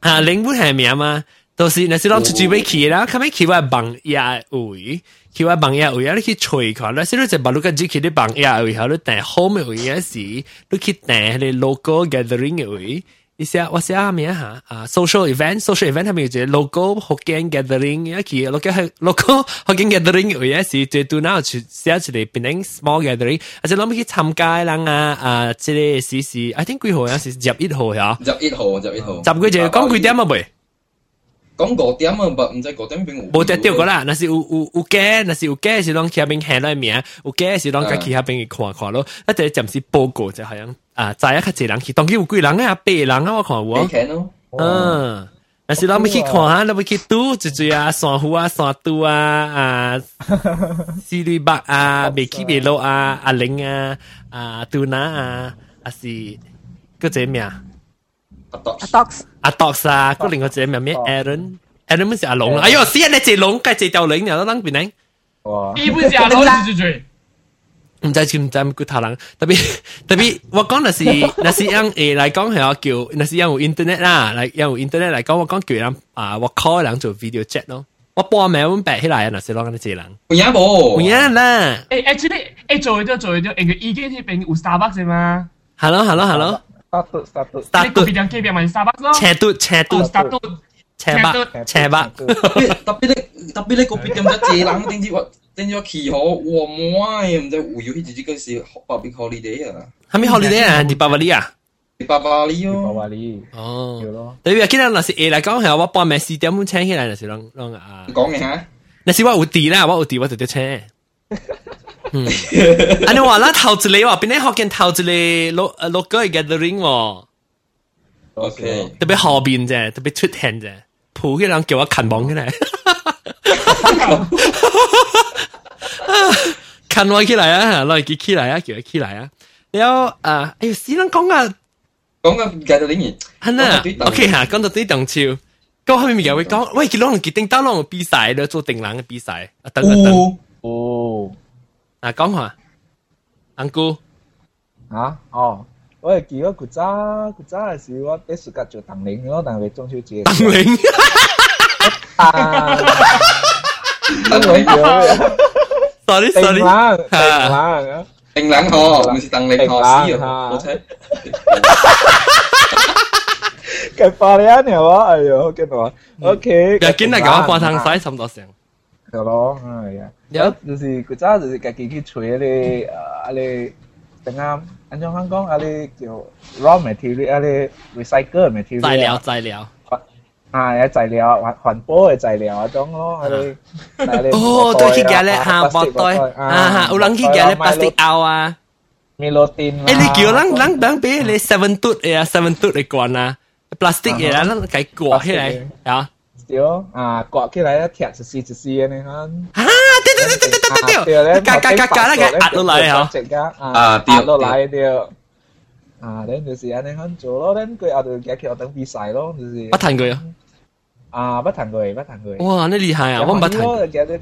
Speaker 3: 阿林不系名
Speaker 1: 嘛，到时那是攞出去俾企啦，佢咪企話 bằng ya 位，企話 bằng ya 位啊，你去吹佢，那是攞隻白鹿跟住企啲 bằng ya 位，後你但 home 位啊時，你去但係 local gathering 位。一些我写下面哈啊，social event，social event 下面有只 local Hokkien gathering，一起 local local Hokkien gathering 有嘢是最多嗱，去写一个 Penang small gathering，而且谂起参加人啊啊，即个是是，I think 几号啊是十一号呀？
Speaker 3: 十一号，十一号。
Speaker 1: 十几只讲几点啊？未？
Speaker 3: 讲五点啊，不，唔知五点边有。
Speaker 1: 冇得掉过啦，那是有有有假，那是有假，是当其他边喺内面，有假是当其他边去看看咯。一啲暂时报告就系样啊，再一刻几人去，当佢有几人啊，八人啊，我看
Speaker 3: 我。
Speaker 1: 嗯，那是当咪去看下，那去赌，就就啊，山户啊，山赌啊，啊，四里八啊，未起未落啊，阿玲啊，啊，杜娜啊，啊是，
Speaker 3: 个
Speaker 2: 只名。
Speaker 1: Atox Atox 啊，嗰另外隻名咩？Aaron，Aaron 唔是阿龍啦。哎呦，死人！你隻龍計隻條龍，然後當邊呢？
Speaker 4: 哇！
Speaker 5: 伊不是阿龍，是誰？
Speaker 1: 唔知唔知唔顧他人，特別特別，我講那是那是用誒來講係要叫，那是用 internet 啦，嚟用 internet 嚟講，我講叫人啊，我 call 人做 video chat 咯。我報名揾白起來啊，那是攞緊啲字人。
Speaker 3: 唔呀冇，
Speaker 1: 唔呀啦。
Speaker 5: 誒，actually，誒做咗做咗，誒佢已經係變 Starbucks 嘛。
Speaker 1: 係咯係
Speaker 4: 咯係
Speaker 5: 咯。
Speaker 1: Status,
Speaker 5: status. Status. Ini bidang kayak biar main sabak
Speaker 1: loh. Cetut, cetut. status
Speaker 5: statut. Cebak,
Speaker 1: cebak. tapi tapi 你
Speaker 3: 特別你個邊咁多借冷，定知話定知話企好，我唔愛唔知會要去自己嗰時八邊 holiday 啊。
Speaker 1: 係咪 holiday 啊？迪巴巴利啊？
Speaker 3: 迪巴巴利
Speaker 4: 哦。
Speaker 3: 迪
Speaker 4: 巴巴利。
Speaker 1: 哦。
Speaker 4: 係咯。
Speaker 1: 對啊，今日嗱是 A 嚟講係我幫咩事點樣請起來，嗱是啷啷啊？
Speaker 3: 講嘅嚇。
Speaker 1: 嗱是我有地啦，我有地我就得請。嗯，啊你話啦頭一嚟喎，邊啲學見頭一嚟落落個 gathering 喎
Speaker 3: ，OK，
Speaker 1: 特別後邊啫，特別出現啫，抱起人叫我看望起來，看望起來啊，攞佢起來啊，叫佢起來啊，了啊，哎呦死人講啊，
Speaker 3: 講啊 gathering，
Speaker 1: 係啦，OK 嚇，講到對動潮。ก็ให้มีเกี่ยวไว้ก็ว่ากี่ลองกี่ติงต้าลองปีสา
Speaker 3: ย
Speaker 4: เด้
Speaker 1: อตัวติงหลังปีสายตั้งตั้ง
Speaker 4: โอ้
Speaker 1: 啊，講下，阿姑，
Speaker 4: 啊，哦，我係記得古早古早嘅時，我第時間做鄧玲，我但係中秋節。
Speaker 1: 鄧玲，
Speaker 4: 啊，
Speaker 3: 鄧
Speaker 4: 玲
Speaker 1: ，sorry sorry，
Speaker 4: 鄧玲，鄧
Speaker 3: 玲，鄧玲河，唔是鄧玲河，是河，我猜。
Speaker 4: 佢發你啊，你話，哎呦，跟我，OK，
Speaker 1: 今日講半 tháng 使咁多聲。
Speaker 4: 着咯，哎呀，有就是佢早就是家己去找嗰啲啊啲，等下按照香港啊啲叫 raw material 啊啲 recycle material
Speaker 1: 材料材料，
Speaker 4: 啊有材料環環保嘅材料嗰種咯，嗰啲
Speaker 1: 哦都去嘅咧嚇，薄袋啊嚇，有人去嘅咧 plastic out 啊。
Speaker 4: Milotin 啦。
Speaker 1: 誒你叫人人人俾你 seven tooth 嘅啊，seven tooth 嘅罐啊，plastic 嘅啊，人解過起嚟啊。
Speaker 4: 对啊，割起来貼一絲一絲嘅，你看。
Speaker 1: 嚇！對對對對對對對，夾夾夾夾啦，夾壓落嚟嚇。
Speaker 4: 直夾啊，壓落嚟對。啊，恁就是安尼看做咯，恁佢後頭夾起學等比賽咯，就是。
Speaker 1: 捌彈佢啊！
Speaker 4: 啊，捌彈佢，捌彈佢。
Speaker 1: 哇，你厲害啊！我唔捌彈。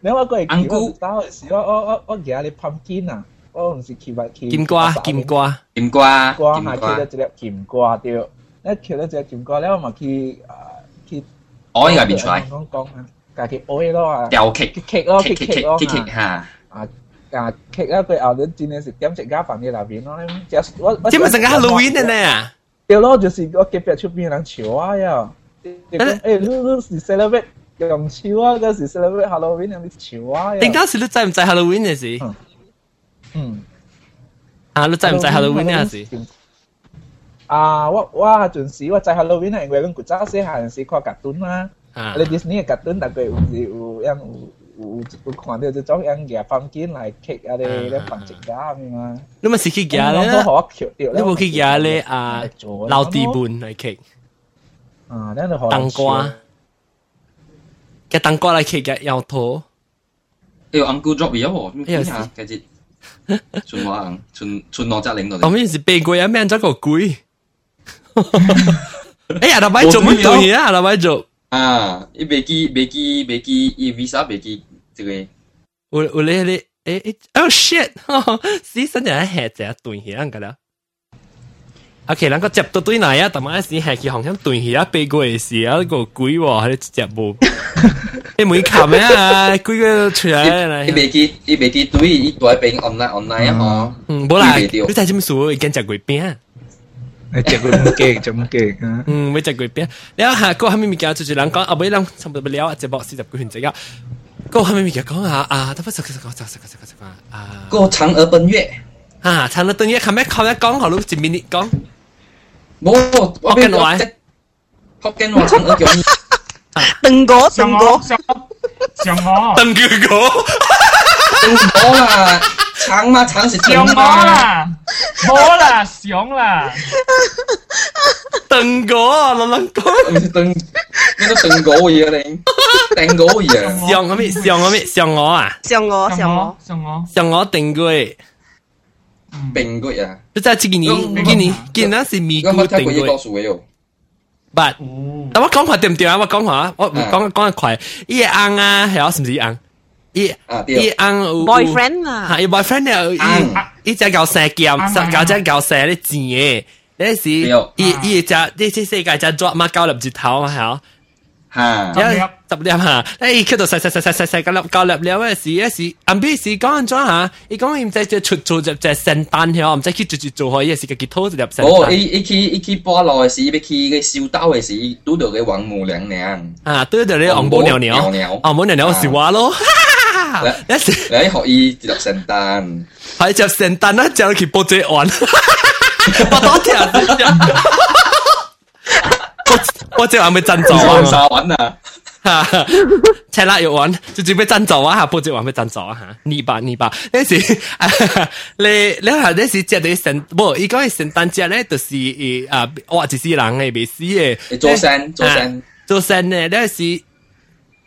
Speaker 4: 你我過嚟見我，但係時我我我我夾你 pumpkin 啊，我唔是夾埋夾。
Speaker 1: 金瓜，金瓜，
Speaker 3: 金瓜，
Speaker 4: 瓜下夾咗一粒金瓜對。咧橋咧就全國咧，我咪去去。
Speaker 3: 我應該邊出嚟？
Speaker 4: 講講啊，架佢我咯啊。
Speaker 3: 掉劇
Speaker 4: 劇咯，劇劇
Speaker 3: 咯嚇。
Speaker 4: 啊啊劇咧，佢後年今年是點食家飯嘅那邊咯，就我我。
Speaker 1: 即咪成個 Halloween 嘅呢？
Speaker 4: 對咯，就是我隔壁出邊人潮啊呀！誒，你你是 celebrate 用潮啊，嗰時 celebrate Halloween 有啲潮啊！
Speaker 1: 你嗰時你制唔制 Halloween 嘅事？
Speaker 4: 嗯。
Speaker 1: 啊，你制唔制 Halloween 嘅事？
Speaker 4: 啊，我我嗰陣時我在 Halloween 係因為阮古早細漢時看卡通嘛，你 Disney 嘅卡通大概有有樣有有看到即種樣嘅放緊嚟 kick 啊咧咧放隻架咁嘛。
Speaker 1: 你咪是去架咧？你冇去架咧啊？老地盤嚟 kick
Speaker 4: 啊，你度
Speaker 1: 當瓜，嘅當瓜嚟 kick 嘅搖頭。
Speaker 3: 哎呦，uncle drop 嘢喎，咩嘢？繼續，存我存存兩隻零度。
Speaker 1: 後面是背龜啊，咩隻個龜？哎呀，老白做乜做嘢啊？老白做
Speaker 3: 啊！你别记别记别记，伊 visa 别记这个。
Speaker 1: 我我咧咧，诶诶，oh shit！死神人系只断起人噶啦。OK，咱个接到对哪呀？他妈是系去航向断起啊，背过嘅事啊，个鬼喎，喺只接冇。你冇看咩啊？鬼个出来啦！
Speaker 3: 你别记，你别记对，伊对边 online online 啊！
Speaker 1: 嗯，冇啦，你睇清楚，已经食鬼边。
Speaker 4: 食過唔驚，就唔驚。
Speaker 1: 嗯，要食幾遍？然後下個後面物件就是人講，後尾人差唔多不了，一百四十幾分鐘啊。個後面物件講下啊，得不十個十個十個十個十個啊。
Speaker 3: 個嫦娥奔月
Speaker 1: 啊，嫦娥奔月，後尾後尾講好咯，前面你講。
Speaker 3: 冇，我
Speaker 1: 跟我
Speaker 3: 玩，我跟我嫦娥叫你。
Speaker 2: 鄧果，鄧果，
Speaker 5: 上我，
Speaker 1: 上我，鄧
Speaker 3: 哥哥，鄧果啦。橙嘛，
Speaker 5: 橙食用我啦，我啦，
Speaker 1: 想啦，燉果啊，
Speaker 3: 老老哥，唔是燉，咩都燉果嘢啊
Speaker 1: 你，燉果嘢，上我咩？上我
Speaker 2: 咩？上我啊？
Speaker 5: 上我，
Speaker 1: 上我，上我，
Speaker 3: 上我燉果，燉果啊！
Speaker 1: 即係今年，今年，今年是美國燉
Speaker 3: 果。
Speaker 1: but，但我講話對唔對啊？我講話，我講講得快，依個硬啊，係我是唔是硬？伊伊翁
Speaker 2: boyfriend 啊，
Speaker 1: 係 boyfriend 啊，伊伊只搞蛇劍，搞只搞蛇咧錢嘅，呢時伊伊只呢啲世界只 drop 乜交粒字頭啊，係啊，
Speaker 3: 嚇，
Speaker 1: 執粒嚇，咧伊叫到細細細細細細嗰粒交粒了嗰時，嗰時暗邊時講緊咗嚇，伊講伊唔知只出做只只聖誕喎，唔知去做做做開嘢時個結拖就入聖誕。
Speaker 3: 哦，伊伊去伊去波羅嘅時，要去個小島嘅時，拄到個王母娘娘。
Speaker 1: 啊，拄到你王母娘娘，王母娘娘是我咯。
Speaker 3: 啦，你你可以接入聖誕，
Speaker 1: 係接聖誕啦，就去波姐玩，我多謝，波姐玩咪真做啊，
Speaker 3: 啥玩啊，哈，
Speaker 1: 赤辣肉丸，最最咩真做啊，下波姐玩咩真做啊，吓，你吧你吧，呢時你你下呢時接你聖，唔，依家係聖誕節咧，就是啊，我一世人嘅未死嘅，
Speaker 3: 做生做生
Speaker 1: 做生咧，呢時。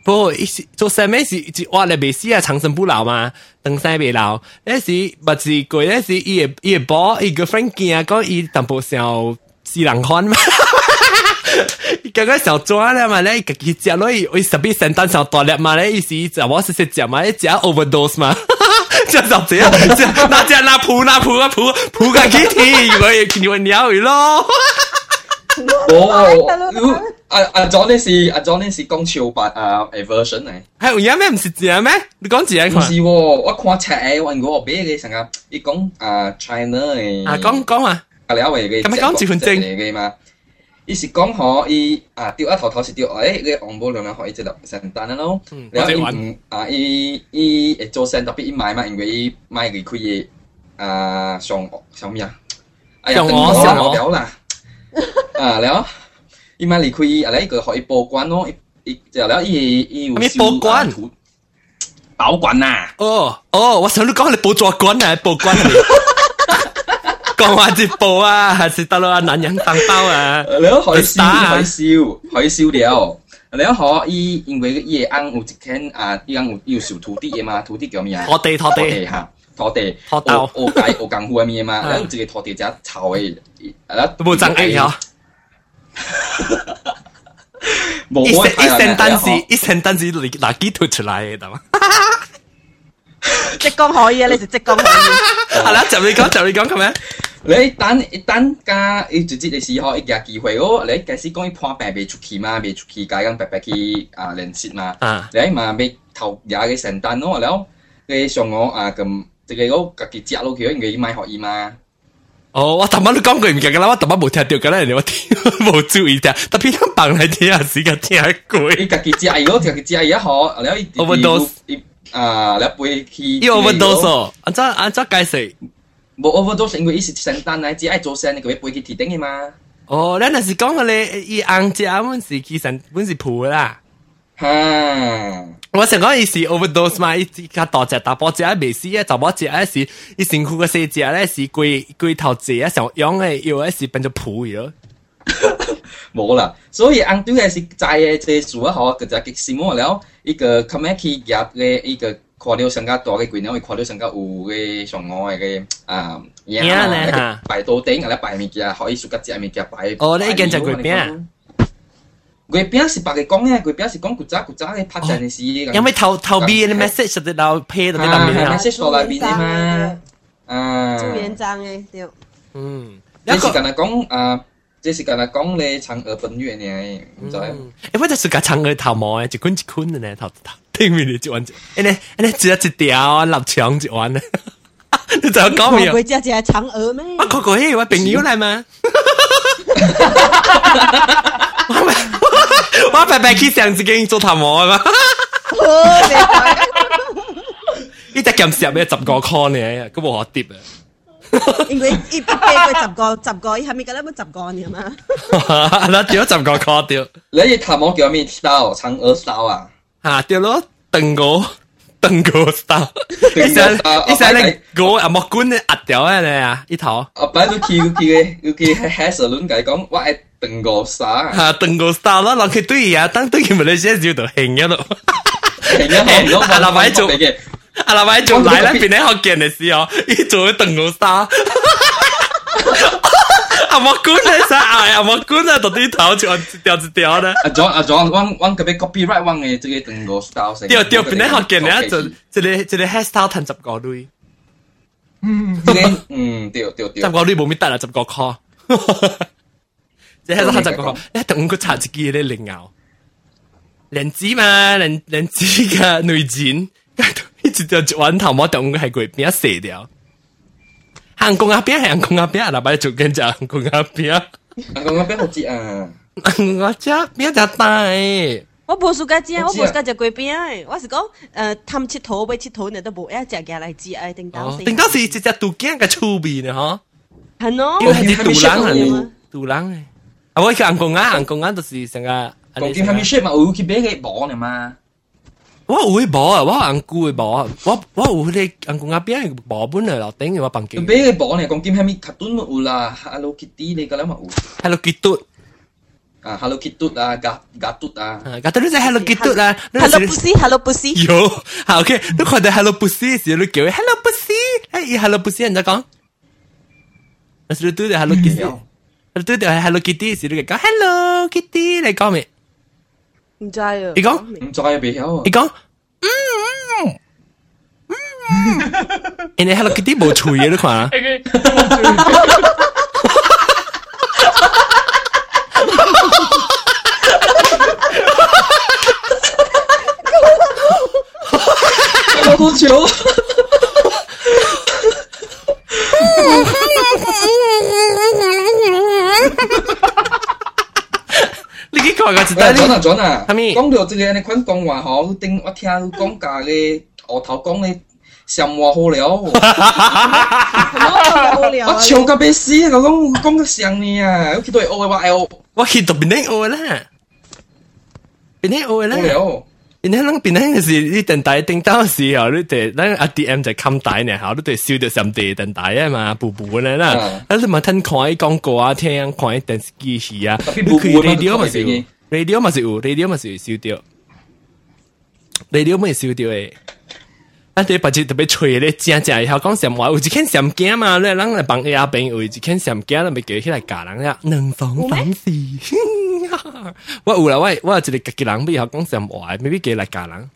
Speaker 1: 不，一时做三妹是一挖了没死啊，长生不老嘛，登山不老。那是不是鬼，那时也也博一个 friend 见啊，讲伊淡薄小西兰花嘛，刚刚小抓了嘛，那个去接落去，我十比三单小大了嘛，那意思只我是说接嘛，一只 overdose 嘛，就是这样，那这样那扑那扑啊扑扑个 kitty，我也你会鸟鱼咯。
Speaker 3: 哦，阿阿 John 呢是阿 John 呢是講潮白啊 version 嚟。
Speaker 1: 係而家咩唔識字啊咩？你講字啊？
Speaker 3: 唔係喎，我看赤嘅問我俾你成日，你講啊 China 嘅。
Speaker 1: 啊，講講啊。
Speaker 3: 啊，你一位嘅。
Speaker 1: 咁咪講字份證
Speaker 3: 嚟嘅嘛？伊是講可伊啊掉一頭頭是掉，誒你昂波兩兩可以即係成單啦咯。然後伊唔啊伊伊會做聲，特別伊買嘛，因為伊買佢佢嘢啊上上咩啊？哎呀，我上唔了啦。啊了，伊嘛离开伊，啊来个可以保管咯，伊就了伊伊有
Speaker 1: 咩保管？
Speaker 3: 保管呐！
Speaker 1: 哦哦，我想你讲你保抓管啊，保管你。讲话直播啊，还是得啦，男人蛋包啊，
Speaker 3: 你都海烧海烧海烧了。你可以因为伊个安有一间啊，伊安有有小土地嘅嘛，土地叫咩啊？
Speaker 1: 拖地拖地
Speaker 3: 吓。拖地，
Speaker 1: 拖豆，
Speaker 3: 我解我更好面嘛，然後自己拖地就一臭嘅，
Speaker 1: 啊，冇爭氣啊！
Speaker 3: 冇
Speaker 1: 一聲單字，一聲單字你拿幾吐出來嘅，得嘛？
Speaker 2: 浙江可以啊，你食浙江可以。
Speaker 1: 係啦，就你講，就你講，咁樣。
Speaker 3: 你等等家，你直接你試下一個機會哦。你假使講你破病未出去嘛，未出去解咁白白去啊練習嘛，你嘛未頭也嘅承擔咯，然後你上我啊咁。淨係嗰隔幾隻咯，佢應該買可以嘛？
Speaker 1: 哦，我頭晚都講過唔記得啦，我頭晚冇聽到㗎啦，人哋我冇注意聽，特別想扮嚟聽啊，時間聽攰。
Speaker 3: 你隔幾隻係嗰隔幾隻係一可，你可以。
Speaker 1: Overdose
Speaker 3: 啊，你背起。
Speaker 1: 要 overdose，按照按照解釋。
Speaker 3: 冇 overdose，因為伊是聖誕啊，只愛做生，佢背起鐵頂嘅嘛。
Speaker 1: 哦，你那是講嘅咧，伊按只啊，本是其實本是鋪啦。
Speaker 3: 嚇。
Speaker 1: 我想講伊是 overdose 嘛，伊較大隻大波隻啊，未死啊，查某隻啊是，伊身軀個細隻咧是龜龜頭隻啊，上樣嘅要係是變做鋪咗。
Speaker 3: 冇啦，所以紅對係是在嘅這數啊，好，佢就極閃我了，一個 come 去夾嘅一個。看到上加大嘅貴鳥，會看到上加有嘅上外嘅啊嘢啊，擺到頂，或者擺物件，可以屬個隻物件擺。
Speaker 1: 哦，你見就貴餅。
Speaker 3: 佢邊是白嘅講嘅，佢邊是講古早古早嘅拍陣嘅事。
Speaker 1: 因為頭頭邊嘅 message 就到 pay 到啲
Speaker 3: 咁樣。message 到嚟邊啊嘛？啊，
Speaker 2: 朱元璋嘅對。
Speaker 1: 嗯，
Speaker 3: 你是講嚟講啊？即是講嚟講你嫦娥奔月呢？唔知。誒，
Speaker 1: 我就是講嫦娥頭毛誒，一捆一捆嘅呢，頭頭，對面你就完，誒呢誒呢，只一條立牆就完啦。你就講咩？
Speaker 2: 佢只只係嫦娥咩？
Speaker 1: 啊，佢佢我朋友嚟嘛？我白白去上一間做頭毛嘛？呢隻咁蝕咩？十個 con 嘅，咁冇可跌啊！
Speaker 2: 因為一百個十個十個，係咪咁樣十個嘅嘛？
Speaker 1: 嗱，掉十個 con 掉。
Speaker 3: 你頭毛叫咩 style？嫦娥 style 啊？
Speaker 1: 嚇，掉咯，鄧哥。登高 style，你想你想你我啊莫管你壓掉啊你啊呢頭。
Speaker 3: 阿爸都見佢見佢見喺 Has 亂計講，我係登高 style。
Speaker 1: 嚇登高 style 啦，嗱佢對啊，等對佢咪你先要度興一路。
Speaker 3: 興一路，
Speaker 1: 阿老闆做嘅，阿老闆做嚟咧，變你學嘅你試哦，依做登高 style。阿莫管你晒挨，阿莫管啊，特啲頭就掉就掉啦。
Speaker 3: 啊咗啊咗，我我嗰邊 copyright 我嘅即係同個 style 成。
Speaker 1: 掉掉邊咧學嘅咧就即係即係 hairstyle 騰十個鐳。
Speaker 3: 嗯，嗯，掉掉掉。
Speaker 1: 十個鐳冇咩得啦，十個 call。即係十個 call，你等佢查自己咧零牛。人子嘛，人人子嘅內戰，一直就玩頭，我等佢喺佢邊一射掉。行公鴨餅，行公鴨餅，嗱，擺做緊就行公鴨餅。
Speaker 3: 行公鴨餅好食啊！
Speaker 1: 我只餅就大。
Speaker 2: 我冇食過只，我冇食過隻鬼餅。我是講，誒，貪切頭，為切頭，你都冇一隻嘅嚟煮啊！定當時，
Speaker 1: 定當時只隻杜驚嘅粗味呢？嗬，
Speaker 2: 係咯，
Speaker 1: 因為係杜冷啊，杜冷啊。啊，我去行公鴨，行公鴨就是成個。
Speaker 3: 講緊佢咪 share 嘛，我去餅嘅網嚟嘛。
Speaker 1: 我有迄包啊，我红菇诶包啊，我我有迄个红菇阿边诶包本诶楼顶诶，我放金。
Speaker 3: 买诶包呢，讲金虾米卡顿嘛有啦，Hello Kitty 你个啦嘛有。
Speaker 1: Hello Kitty。
Speaker 3: 啊，Hello Kitty 啊，嘎嘎嘟啊，
Speaker 1: 嘎嘟你在 Hello Kitty 啊
Speaker 2: ，Hello Pussy，Hello Pussy。
Speaker 1: 有，好 OK，你看到 Hello Pussy 时，你叫 Hello Pussy，哎，Hello Pussy 人家讲，但是你对着 Hello Kitty，你对着 Hello Kitty 时，你讲 Hello Kitty 你讲咩？
Speaker 2: 唔制啊！
Speaker 1: 你講
Speaker 3: 唔制啊！未有啊！
Speaker 1: 你講嗯嗯，人哋 Hello Kitty 冇除嘢都款啊！
Speaker 3: 搞多久？
Speaker 1: 你幾講個字？
Speaker 3: 喂，你講準啊！講到即個你款講話吼，頂我聽講價嘅，我頭講你上話好了，我笑到俾死，我講講得上你啊！我見到係 O 嘅話，我
Speaker 1: 我見到邊啲 O 啦，邊啲
Speaker 3: O
Speaker 1: 啦。因迄咱平迄个是你电台叮当时候，你得咱阿 D M 就襟台呢，后你得收着上地电台啊嘛，步步咧啦，啊你嘛听看广告啊，听看电视机是啊，你
Speaker 3: 去
Speaker 1: radio 嘛是有，radio 嘛是有，radio 嘛是有收着，radio 嘛是收着诶。啊，对，把这特别吹的，正正后讲闲话，有一天闲惊嘛，咧，咱来帮阿兵，有一天闲惊，咱咪给起来教人呀，能防反思。我有啦，我我一个家己人，比较讲闲话，未必叫来教人。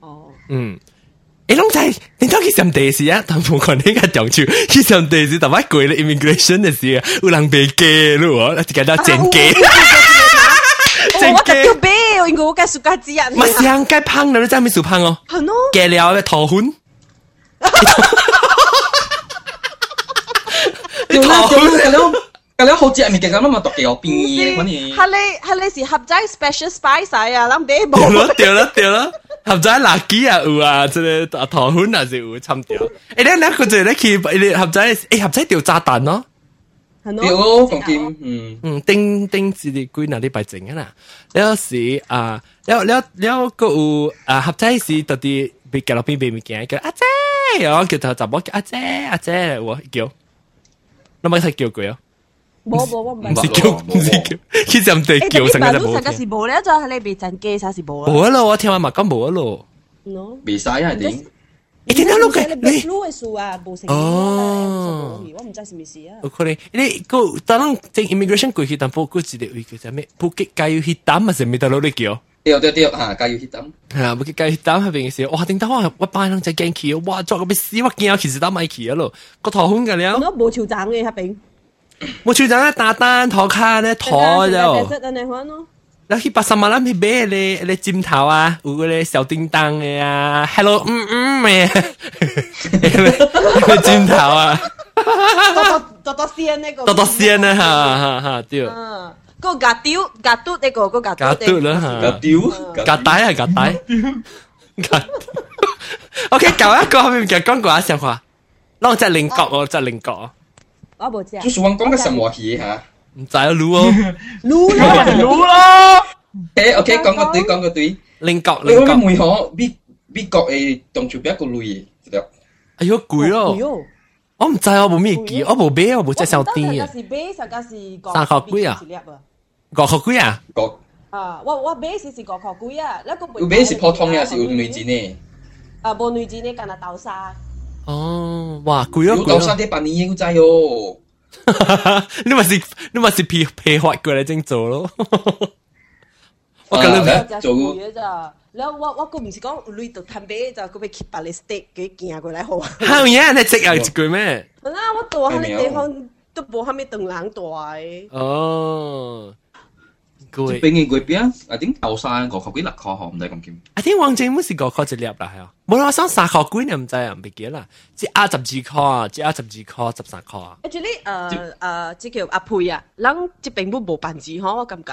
Speaker 2: 哦，
Speaker 1: 嗯。诶，龙仔，你当去上电视啊？但不管你个长处，去上电视，但买贵了 immigration 的事我，有人被给了，那就
Speaker 2: 给他
Speaker 1: 剪
Speaker 2: 给，真给。有我嘅暑假之人。
Speaker 1: 咪上街烹到你真係咪薯烹哦？
Speaker 2: 係咯，
Speaker 1: 嘅料嘅桃粉。
Speaker 3: 你桃粉嘅料嘅料好似入面嘅咁啊嘛，獨有變異嗰啲。
Speaker 2: 係你係你是合仔 special spice 啊，諗
Speaker 1: 啲
Speaker 2: 冇。
Speaker 1: 掉啦掉啦掉啦，合仔辣雞啊有啊，即係桃粉啊就有參掉。誒，你嗱嗰陣你去你合仔誒合仔掉炸彈咯。
Speaker 3: 對咯，講緊，嗯
Speaker 1: 嗯，頂頂是啲幾嗱禮拜整嘅啦。有時啊，有有有個有啊，合體時特啲被夾落邊邊邊叫阿姐，然後叫佢就冇叫阿姐阿姐，我叫，你咪識叫佢啊？
Speaker 2: 冇冇我唔係
Speaker 1: 叫，唔係叫，佢就唔對叫成日冇。
Speaker 2: 成日是冇咧，就係你被陣機啥是冇啊？
Speaker 1: 冇啊咯，我聽話咪講冇啊咯。
Speaker 2: no，
Speaker 3: 未曬係點？
Speaker 1: 你點解碌嘅？
Speaker 2: 你 blue 嘅數啊，無成
Speaker 1: 哦，
Speaker 2: 我唔知係咩事啊。
Speaker 1: OK，你個當正 immigration 過去，但不過只係為叫咩？不結加要去擔啊，成咩大佬你叫？
Speaker 3: 對對對，嚇加要去擔。
Speaker 1: 係啊，不結加要擔係邊嘅事？哇！頂得我我班人就驚佢，哇！作個咩屎，我見有其實擔埋佢啊咯，個頭空㗎了。
Speaker 2: 我冇潮站嘅喺邊。
Speaker 1: 冇潮站咧，打單拖卡咧，拖
Speaker 2: 就。你
Speaker 1: 去八十萬諗去買咧，咧枕頭啊，有嗰咧小叮當嘅啊，Hello 嗯嗯嘅，枕頭啊，
Speaker 2: 多多多仙呢個，
Speaker 1: 多多仙啊，哈哈哈，對，
Speaker 2: 個夾吊夾嘟呢個個夾
Speaker 1: 夾
Speaker 2: 嘟
Speaker 1: 啦，
Speaker 3: 夾吊
Speaker 1: 夾帶啊夾帶，夾，OK，舊一個後面就講過一聲話，攞隻菱角哦，隻菱角哦，
Speaker 2: 我冇知啊，
Speaker 3: 就是我講嘅什麼戲嚇。
Speaker 1: 唔使啊，擼哦，
Speaker 2: 擼啦，
Speaker 5: 擼啦，
Speaker 3: 诶，OK，講個對，講個對，
Speaker 1: 菱角，菱角，
Speaker 3: 梅河美美國嘅動作比較類嘅，
Speaker 1: 哎呦貴咯，我唔知我冇咩記，我冇買，我冇只小啲嘅，
Speaker 2: 是買實價是
Speaker 1: 三殼貴啊，國殼貴啊，
Speaker 3: 國
Speaker 2: 啊，我我買是是國殼貴啊，那個
Speaker 3: 買是普通嘅，是有內錢嘅，
Speaker 2: 啊冇內錢嘅，干那豆沙，
Speaker 1: 哦，哇貴咯，豆
Speaker 3: 沙啲百年英仔哦，
Speaker 1: 你咪是你咪是皮皮滑過嚟整做咯。我
Speaker 3: 近
Speaker 1: 兩
Speaker 2: 日做嘢咋？你我我佢唔是講累到攤啤咋，佢咪 keep 把你 stay 幾件過嚟好啊？
Speaker 1: 後嘢你直又一句咩？
Speaker 2: 嗱，我到下你地方都冇下面棟冷袋。
Speaker 1: 哦。佢
Speaker 3: 俾你佢邊？啊點後生個學幾六學學唔使咁勁。
Speaker 1: 啊點王正唔是個學一粒啦係啊，冇啦生三學幾你唔知啊唔別記啦，即阿十二科啊，即阿十二科十三科啊。
Speaker 2: 跟住咧誒誒，即叫阿佩啊，諗即並冇冇辦事嗬，我感覺。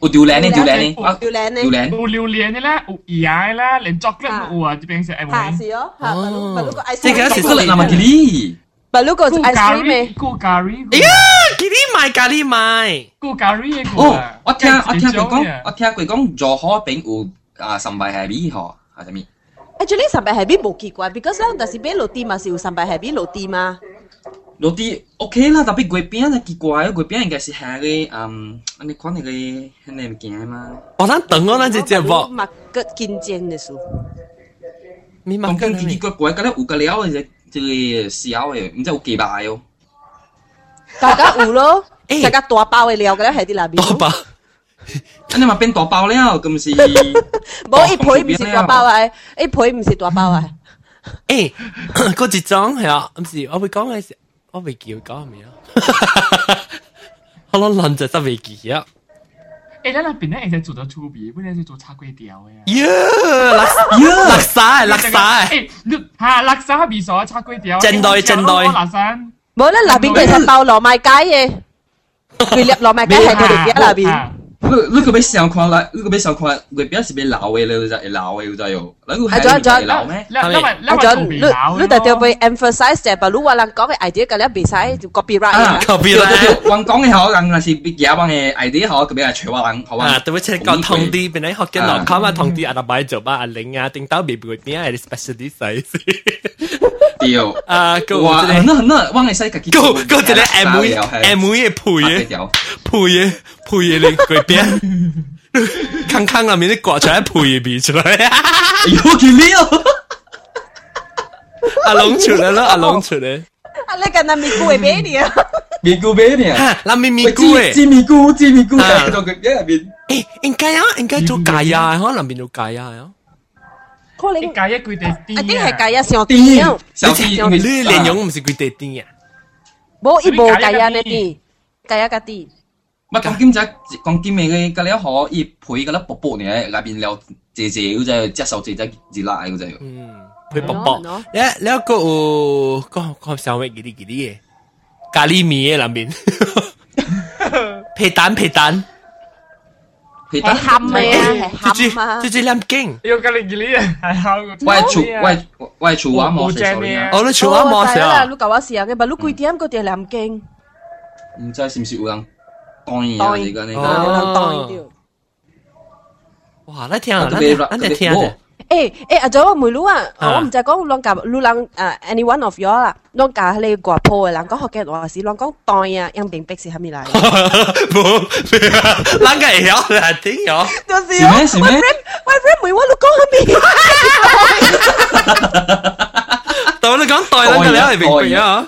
Speaker 3: 有榴蓮呢？榴蓮呢？
Speaker 2: 榴蓮呢？
Speaker 3: 榴蓮。
Speaker 5: 有榴蓮嘅咧，有椰咧，連 chocolate 都有啊！這邊是愛
Speaker 2: 文。係哦，係咪？咪嗰個 ice cream。
Speaker 1: 即係嗰時
Speaker 3: 蘇力南咪吉利。
Speaker 2: 咪嗰個 ice cream 咩？
Speaker 5: 咕咖喱。
Speaker 1: 哎呀，吉利賣咖喱賣。
Speaker 5: 咕咖喱嘅。
Speaker 3: 哦，我聽我聽佢講，我聽佢講，佐可餅有啊，神幣係邊河係咪
Speaker 2: ？Actually，神幣係邊冇結果，because 咧，但是邊落地嘛，是有神幣係邊落地嘛。
Speaker 3: 有啲 OK 啦，特別鬼片啊，奇怪，鬼片應該是係個嗯，你講那個係咩鏡嘛？
Speaker 1: 哦，咱等我咱只
Speaker 2: 節
Speaker 1: 目。
Speaker 2: 麥格金針嘅書。
Speaker 1: 你麥格
Speaker 3: 奇奇怪怪，咁咧有個了嘅，即係小嘅，唔知有幾大哦。
Speaker 2: 大家有咯，大家大包嘅料嘅咧喺啲裏邊。
Speaker 1: 大包。
Speaker 3: 咁你咪變大包了，咁是。
Speaker 2: 冇一倍唔是大包啊，一倍唔是大包啊。
Speaker 1: 誒，嗰一種係啊，唔是我會講嘅。可唔可以叫講係咪啊？我諗諗就真未叫啊！
Speaker 5: 誒，咱那邊咧，會使做到粗鄙，不然就做叉粿條嘅
Speaker 1: 呀。喲，垃圾，垃圾，
Speaker 5: 誒，嚇，垃圾味素叉粿條。
Speaker 1: 正對，正對。
Speaker 2: 冇咧，那邊其實包糯米雞嘅，佢粒糯米雞喺我哋家那邊。
Speaker 3: 你你个俾想看啦，你个俾想看，你表是俾老嘅，你就老嘅，就有。你个
Speaker 2: 係
Speaker 3: 老咩？
Speaker 2: 阿俊，你你就要俾 emphasize 嘅，不如話人講嘅 idea 嘅咧，唔使就 copyright。
Speaker 3: 啊
Speaker 1: ，copyright。
Speaker 3: 人講嘅好，人係是別嘢講嘅 idea 好，特別係吹話人好
Speaker 1: 啊。特別係講通啲，變係學緊落，講下通啲，阿阿擺做吧，阿玲啊，定到別別啲係 specialist 嚟。
Speaker 3: 屌！
Speaker 1: 啊，
Speaker 3: 哇，那那汪你西格
Speaker 1: 夠夠只咧，阿妹阿妹嘅陪
Speaker 3: 嘢，
Speaker 1: 陪嘢陪嘢你嗰邊，坑坑入面啲刮出嚟，陪嘢變出嚟，
Speaker 3: 有幾料？
Speaker 1: 阿龍出嚟啦，阿龍出嚟。
Speaker 2: 阿你跟阿咪姑嘅俾你啊，
Speaker 3: 咪姑俾你啊，
Speaker 1: 嗱咪咪姑嘅，
Speaker 3: 知咪姑知咪
Speaker 1: 姑，
Speaker 3: 喺度佢一入邊，
Speaker 1: 誒，應該啊，應該做假呀，可能變做假呀。
Speaker 2: 可能
Speaker 5: 加一幾塊啲，
Speaker 2: 一定係加一上
Speaker 3: 啲。上啲，
Speaker 1: 你蓮蓉唔是幾塊啲啊？
Speaker 2: 冇一冇加一呢啲，加一加啲。
Speaker 3: 乜講金仔講金面嘅，嗰啲可以配嗰粒薄薄嘅，入邊有姐姐嗰隻，隻手姐姐熱辣嗰隻。
Speaker 1: 嗯，配薄薄。
Speaker 2: 一
Speaker 1: 你一個有個個小味幾啲幾啲嘅，咖喱米嘅入邊，皮蛋皮蛋。
Speaker 5: Thì tao hâm mày à,
Speaker 3: chị chị chị làm kinh. Yêu cái gì lý à?
Speaker 1: Quay chủ à? quay quay chủ
Speaker 2: quá
Speaker 1: mò
Speaker 2: sẽ rồi nha. Ờ nó chủ quá mò sẽ à. Lúc đó sự à, cái
Speaker 3: bà lúc ừ. cuối điểm có tiền làm kinh. Không biết là có
Speaker 2: người
Speaker 3: đòi
Speaker 2: à, cái này. Đòi
Speaker 1: đòi. Wow, nó ờ.
Speaker 3: tiếng à,
Speaker 1: nó nó tiếng à.
Speaker 2: 誒誒，阿祖我梅魯啊，我唔就講兩架魯人誒，any one of you 啦，兩架係你國破嘅人講學嘅話是兩講當啊，因並不是係咪嚟？
Speaker 1: 冇，兩架係我嚟聽我，
Speaker 2: 就是
Speaker 3: 我，我
Speaker 2: friend，我 friend 梅我都講係咪？
Speaker 1: 但係你講代兩架你係明
Speaker 3: 唔明啊？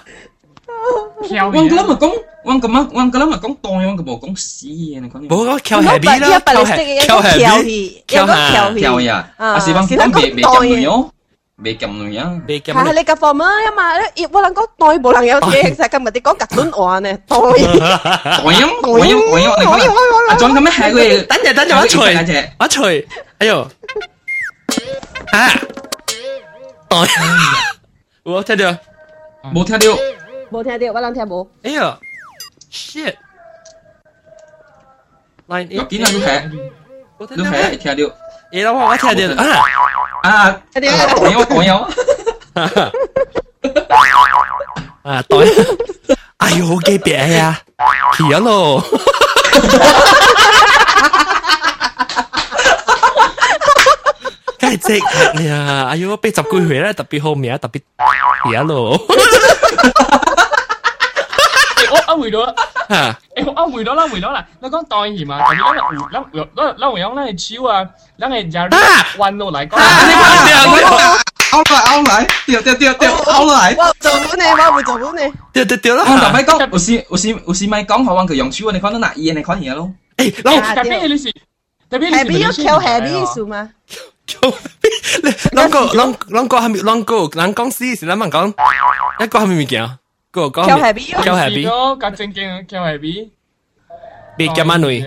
Speaker 1: Wang kelam kong wang
Speaker 2: kelam wang
Speaker 1: kelam kong
Speaker 2: tong wang kelam
Speaker 1: kong si
Speaker 2: ni
Speaker 1: kong.
Speaker 2: Bo
Speaker 1: kau happy
Speaker 2: lah. Kau
Speaker 3: happy. Kau
Speaker 2: happy.
Speaker 3: Kau happy. Kau
Speaker 2: ya.
Speaker 3: Asyik wang kelam
Speaker 2: be be
Speaker 3: jam nuyo. Be jam nuyo.
Speaker 1: Be jam.
Speaker 2: Kau ni kau form lah mà. Wo lang kong tong bo lang yo ke sa kam de kong kat
Speaker 3: lun on ne. Tong. Tong yang tong yang tong yang. À John 咁樣係佢。
Speaker 1: 等陣等陣，我
Speaker 3: 一除，
Speaker 1: 我一除。哎呦。啊。tỏi. Ủa, theo được.
Speaker 3: Bố theo được.
Speaker 2: 冇聽到，我諗聽冇。
Speaker 1: 哎呀
Speaker 3: ，shit！邊啊？
Speaker 1: 你
Speaker 3: 睇，
Speaker 1: 你
Speaker 3: 睇，聽到。
Speaker 1: 哎呀，我我聽到啊
Speaker 3: 啊！
Speaker 2: 聽到，
Speaker 3: 朋友朋友。
Speaker 1: 啊，對。哎呦，好幾別呀，去咗咯。梗係即刻呀！哎呦，八十幾歲咧，特別好命，特別嘢咯。
Speaker 5: 我安慰
Speaker 1: 咗，
Speaker 5: 誒我安慰咗啦，安慰咗啦。你講當然嘛，但係嗰日嗰日嗰日用那係超啊，那係就運路嚟講。
Speaker 3: 拗來拗來，掉掉掉掉，拗來！
Speaker 2: 我做本你，我唔做本你。
Speaker 1: 掉掉掉啦！
Speaker 3: 我同咪講，有時有時有時咪講，我話佢用手，你看到哪嘢，你看嘢咯。
Speaker 1: 誒，
Speaker 5: 嗱，
Speaker 1: 特
Speaker 5: 別你是特別你是。
Speaker 2: Happy 要 kill happy 意思嗎？
Speaker 1: 啷個啷啷個係咪啷個？啷公司是啷問講？一個係咪物件啊？Go, go.
Speaker 5: Kêu Happy. Kêu Happy. Cái chân kinh
Speaker 1: kêu Happy. Bị cầm
Speaker 3: anh nuôi.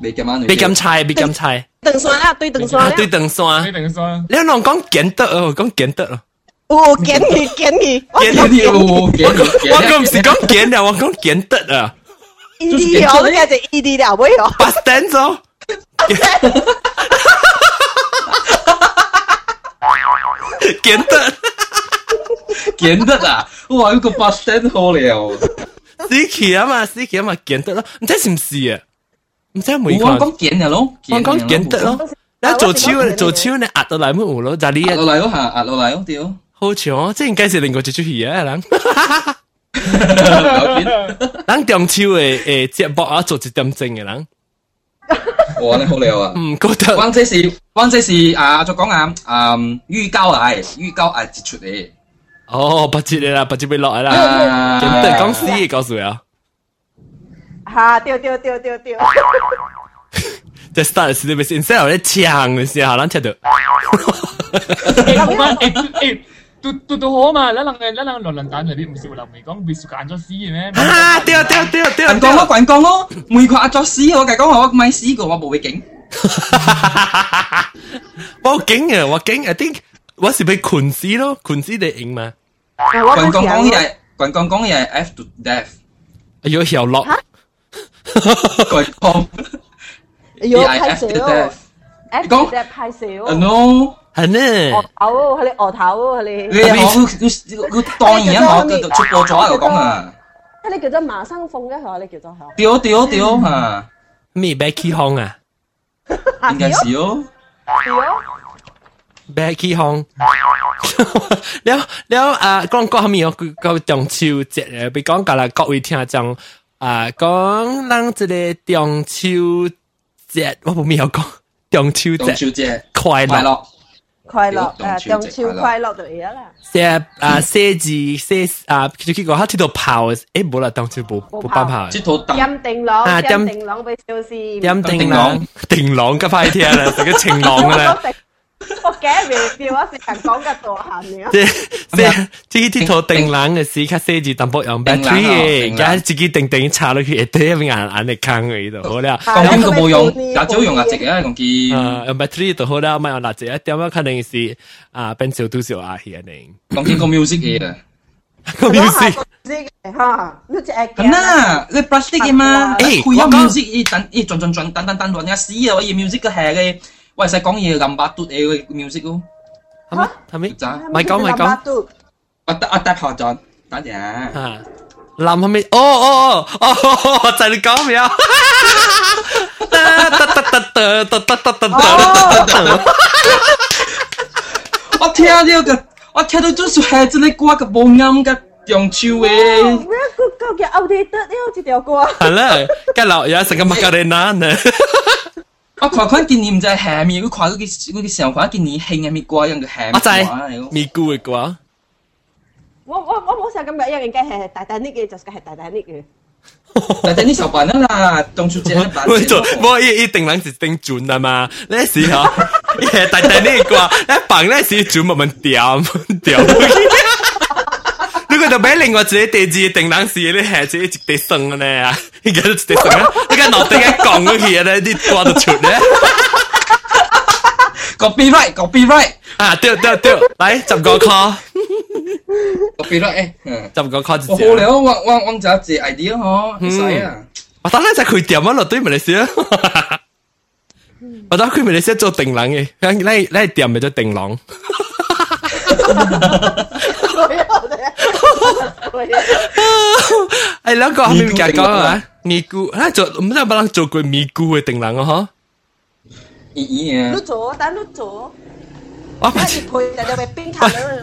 Speaker 3: Bị
Speaker 1: cầm anh nuôi. Bị cầm chai,
Speaker 2: bị cầm chai. Từng xoan à, tùy
Speaker 1: từng xoan. Tùy từng
Speaker 5: xoan. Tùy từng
Speaker 1: xoan. Nếu nó con kiến tợ rồi, con kiến tợ
Speaker 2: rồi. Ồ, kiến gì, kiến gì.
Speaker 1: Kiến
Speaker 3: gì, ồ, kiến
Speaker 1: gì. Tôi không phải con kiến đâu, tôi con kiến tợ à.
Speaker 2: ED, tôi nghe thấy ED đâu, bây giờ. Bắt tên
Speaker 1: rồi. Kiến tợ. 简得
Speaker 3: 啊！我话呢个八 stand 好了
Speaker 1: ，Sticky 啊嘛，Sticky 啊嘛，简得咯，唔知是唔是啊？唔知有冇
Speaker 3: 我讲简嘅咯，
Speaker 1: 我讲简得咯，你做超做超你压到嚟乜嘢咯？就呢
Speaker 3: 壓落嚟咯，吓壓落嚟咯，屌！
Speaker 1: 好長，即係應該是另外一出戲啊，人。人中超嘅誒節目啊，做一點鐘嘅人。
Speaker 3: 哇！你好料啊！
Speaker 1: 嗯，覺得。
Speaker 3: 我這是我這是啊，再講啊，嗯，預告嚟，預告啊，一出嚟。
Speaker 1: 哦，八折啦，八折要落啦，咁對講死嘅告訴啊！
Speaker 2: 哈，對對對對對，
Speaker 1: 即 start 時你咪先，instead 咧搶嘅時候，咱聽到。
Speaker 5: 都都都好嘛，咱人咱人落人蛋裏邊唔少人未講，未講安作死嘅咩？
Speaker 1: 啊，對對對對，
Speaker 3: 人講我講講咯，每個安作死，我講講我買死過，我冇會驚。
Speaker 1: 冇驚嘅，我驚，I think。嗰時俾拳師咯，拳師你影嘛？
Speaker 3: 棍槓講嘢係棍槓講嘢係 F to death。
Speaker 1: 哎呦又落
Speaker 3: 棍槓，
Speaker 2: 哎呦太少，F to death 太少。
Speaker 3: No，
Speaker 1: 係呢？
Speaker 2: 鵝頭，係你鵝頭，係你。
Speaker 3: 你你你你當然我出過咗又講啊！
Speaker 2: 你叫咗麻生鳳嘅佢，你叫咗佢。
Speaker 3: 屌屌屌啊！
Speaker 1: 咩 Becky Hong 啊？
Speaker 3: 點解少？
Speaker 2: 屌！
Speaker 1: Becky Hong 了了啊，讲讲下面我个中秋节咧，比讲噶啦，各位听众啊，讲咱这个中秋节，我不有讲中秋
Speaker 3: 节
Speaker 1: 快乐。
Speaker 2: 快樂啊！中超快樂就而家
Speaker 1: 啦。寫啊寫字寫啊，佢佢講佢呢度炮，誒冇啦，中超冇冇辦炮。
Speaker 3: 呢度
Speaker 2: 任定朗
Speaker 1: 啊，
Speaker 2: 任定朗俾小事。
Speaker 1: 任定朗，定朗咁快啲啦，成個晴朗噶啦。
Speaker 2: 我嘅未標，我成日講嘅度限了。
Speaker 1: 即係即係套定冷嘅時，佢寫住淡薄用 battery 嘅，而家自己定定插落去，一啲一邊眼眼嚟坑嘅呢度，好啦。
Speaker 3: 講邊個冇用？辣椒用辣椒啊，用啲。
Speaker 1: 啊，用 battery 就好啦，咪用辣椒一點啊，肯定是啊，變少多少啊，係一定。
Speaker 3: 講邊個 music 嘢啊？
Speaker 1: 個 music。
Speaker 2: 嚇，呢隻係。
Speaker 3: 咁啦，你 plastic 嘅嘛？誒，佢有 music，一等一轉轉轉等等等轉一絲啊，我以 music 嘅係嘅。喂，使講嘢林伯嘟你嘅 music 咯，
Speaker 1: 係咪？係咪？咪講咪講，
Speaker 3: 我得我得學咗，等陣。
Speaker 1: 啊，林係咪？哦哦哦哦，就係你講咩啊？得得得得得得得得得得！
Speaker 3: 我聽呢個，我聽到就是係真係歌嘅冇啱嘅用處嘅。
Speaker 2: 夠嘅 outdated 呢？好似條歌。
Speaker 1: 係啦，跟落有食嘅麥格利娜呢。
Speaker 3: 我狂狂見念就係下面嗰款嗰啲嗰啲時候狂見你興嘅咪瓜樣嘅下面。
Speaker 1: 我仔咪估嘅瓜。
Speaker 2: 我我我冇成咁嘅樣嘅係大大呢嘅就係大大呢嘅。
Speaker 3: 大大呢就笨啦，當初只係笨。
Speaker 1: 我做我一一定諗是定準啊嘛，呢時候大大呢個，一笨呢時準慢慢掉掉。如果就俾另外自己地址定等事咧，係自己直地送嘅咧，而家都直地送啊！而家落地一講嗰嘢咧，啲瓜都出咧。
Speaker 3: Copyright, copyright
Speaker 1: 啊！對對對，嚟浸個 call。
Speaker 3: Copyright 誒，
Speaker 1: 浸個 call 就。
Speaker 3: 我好了，我我我就一 idea 嗬，唔使啊。
Speaker 1: 我等下就佢點啊？落對咪你先。我當佢咪你識做定郎嘅，你你係店咪做定郎。過啫。誒兩個後面夾講啊，尼姑啊做，唔知有冇人做過尼姑嘅定人啊？嗬？
Speaker 3: 咦呀！
Speaker 2: 都做，但都做。
Speaker 1: 我
Speaker 2: 反正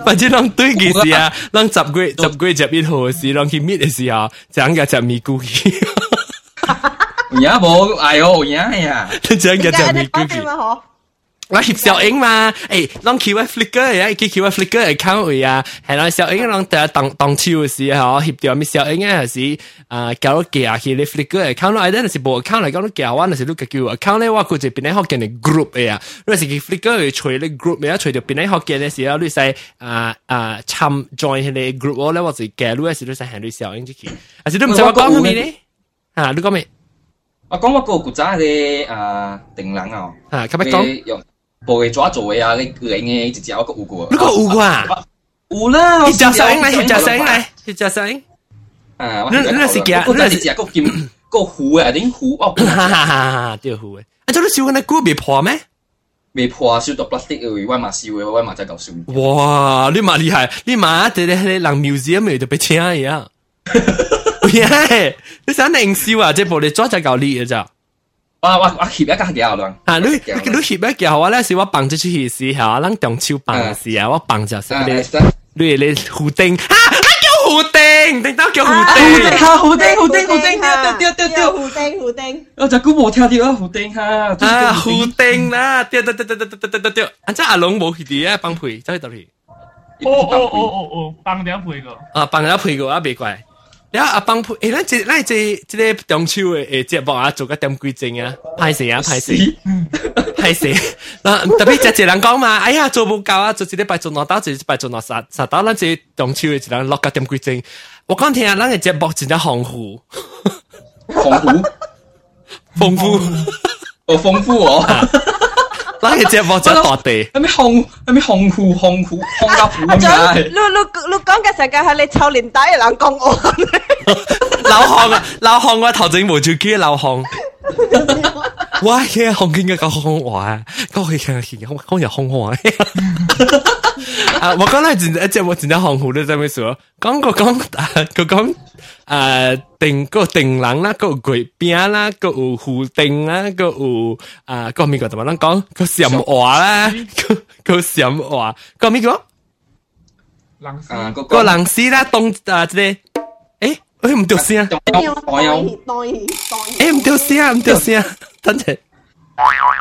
Speaker 1: 反正人對嘅事啊，人十月十月十一號嘅時，人去 meet 嘅時候，就人夾隻尼姑
Speaker 3: 去。也冇哎呦，也呀！
Speaker 1: 你只人夾隻尼姑去。我翕相影嘛，誒，攏翹喺 Flickr 啊，佢翹喺 Flickr account 位啊，係咯，相影攏第一當當手嘅時候，翕到咪相影啊，係啊，搞到寄啊去你 Flickr account 咯，但係無 account 嚟講，你寄我，但係你個叫 account 咧，我估就變喺福建嘅 group 嘅啊，你係去 Flickr 去找你 group 嘅啊，找到變喺福建嘅時候，你使啊啊參 join 佢哋 group 咧，我就加入嘅時候，你使行到相影出去，但係你唔使我講咩咧？啊，你講咩？
Speaker 3: 我講我個古仔嘅啊，定冷啊，
Speaker 1: 啊，咁樣講。
Speaker 3: 无会抓走的啊，你个硬直接我个有过。
Speaker 1: 你个有过啊？
Speaker 3: 有啦，
Speaker 1: 一只声来，一只声来，一只声。
Speaker 3: 啊，
Speaker 1: 那那是假，
Speaker 3: 那是假个金个糊啊，顶糊哦。
Speaker 1: 哈哈哈！对糊诶，啊，这都烧那锅未破咩？
Speaker 3: 未破，烧到 plastic 诶，我嘛烧诶，我嘛再搞烧。
Speaker 1: 哇，你嘛厉害，你嘛伫咧咧人 museum 诶，就被请一样。喂，你啥能烧啊？这部你抓只搞你诶咋？
Speaker 3: 我我我翕一間幾好
Speaker 1: 啊！你你你翕一件我咧是我綁咗出去時候，咱中秋綁時啊，我綁就係你你你胡丁啊！叫胡丁，定到叫胡丁，
Speaker 3: 哈胡丁胡丁胡丁，掉掉掉掉
Speaker 2: 胡丁胡丁，
Speaker 3: 我就估冇聽到啊胡丁哈
Speaker 1: 啊胡丁啦，掉掉掉掉掉掉掉掉，啊！即阿龍冇去啲啊，綁陪走去倒去。
Speaker 5: 哦哦哦哦哦，綁咗陪個。
Speaker 1: 啊，綁咗陪個啊，別怪。然後阿邦誒，咱這咱這這個中秋誒誒節目啊，做個點規整啊，歹勢啊，歹勢，歹勢。嗱，特別只一人講嘛，哎呀，做唔夠啊，做一禮拜做兩刀，做一禮拜做兩三三刀，咱這中秋誒一人落個點規整。我講聽啊，咱個節目真係豐富，
Speaker 3: 豐富，
Speaker 1: 豐富，
Speaker 3: 哦，豐富哦。
Speaker 1: 你只波接落地，
Speaker 3: 有咩红有咩红裤红裤红夹裤，
Speaker 2: 唔。你你你讲嘅时间系你臭代嘅嚟讲我。
Speaker 1: 流红 啊，流红我头先冇做机，刘红。哇嘅红见嘅个红话啊，我可以听下先嘅红红嘢红话。啊，我剛才前一隻我前一行好都真咩事咯，講個講啊，佢講啊定個定冷啦，個月餅啦，個有胡定啦，個有啊個美國怎麼樣講個鹹話啦，個個鹹話個美國，個冷絲啦，凍啊即係，誒，誒唔對先啊，誒唔對先啊，唔對先啊，等陣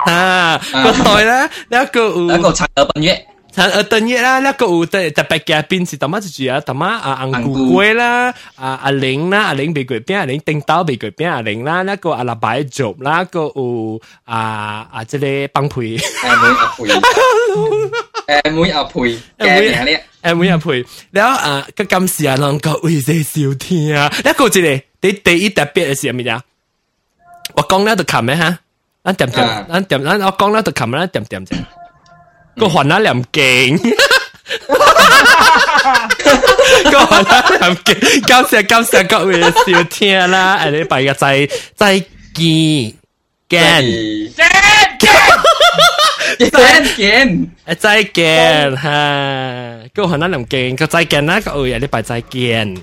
Speaker 1: 啊個袋啦，一個有
Speaker 3: 一個拆咗半月。
Speaker 1: thằng ở Sa uh, tanya lah lah kau tak tak pakai pin si à tu ya à a angku kue lah a à ling lah à ling bei kue pian a ling ding tao bei kue pian à ling lah lah kau a la bai job lah kau a à 这里帮配。
Speaker 3: 誒妹阿培嘅名咧，
Speaker 1: 誒妹阿培，然後啊，佢今時啊能夠為你笑天啊，一個字嚟，你第一特別嘅事係咩啊？我講咧就琴咩嚇，一點點，一點，我講咧就琴咧一點點啫。個韓乸你唔勁。個韓乸你唔勁，感謝感謝各位嘅收聽啦，誒你拜個再再見。見，
Speaker 3: 見，見，見，
Speaker 1: 誒再見嚇，個韓乸你唔勁，個再見啦，各位下禮拜再見。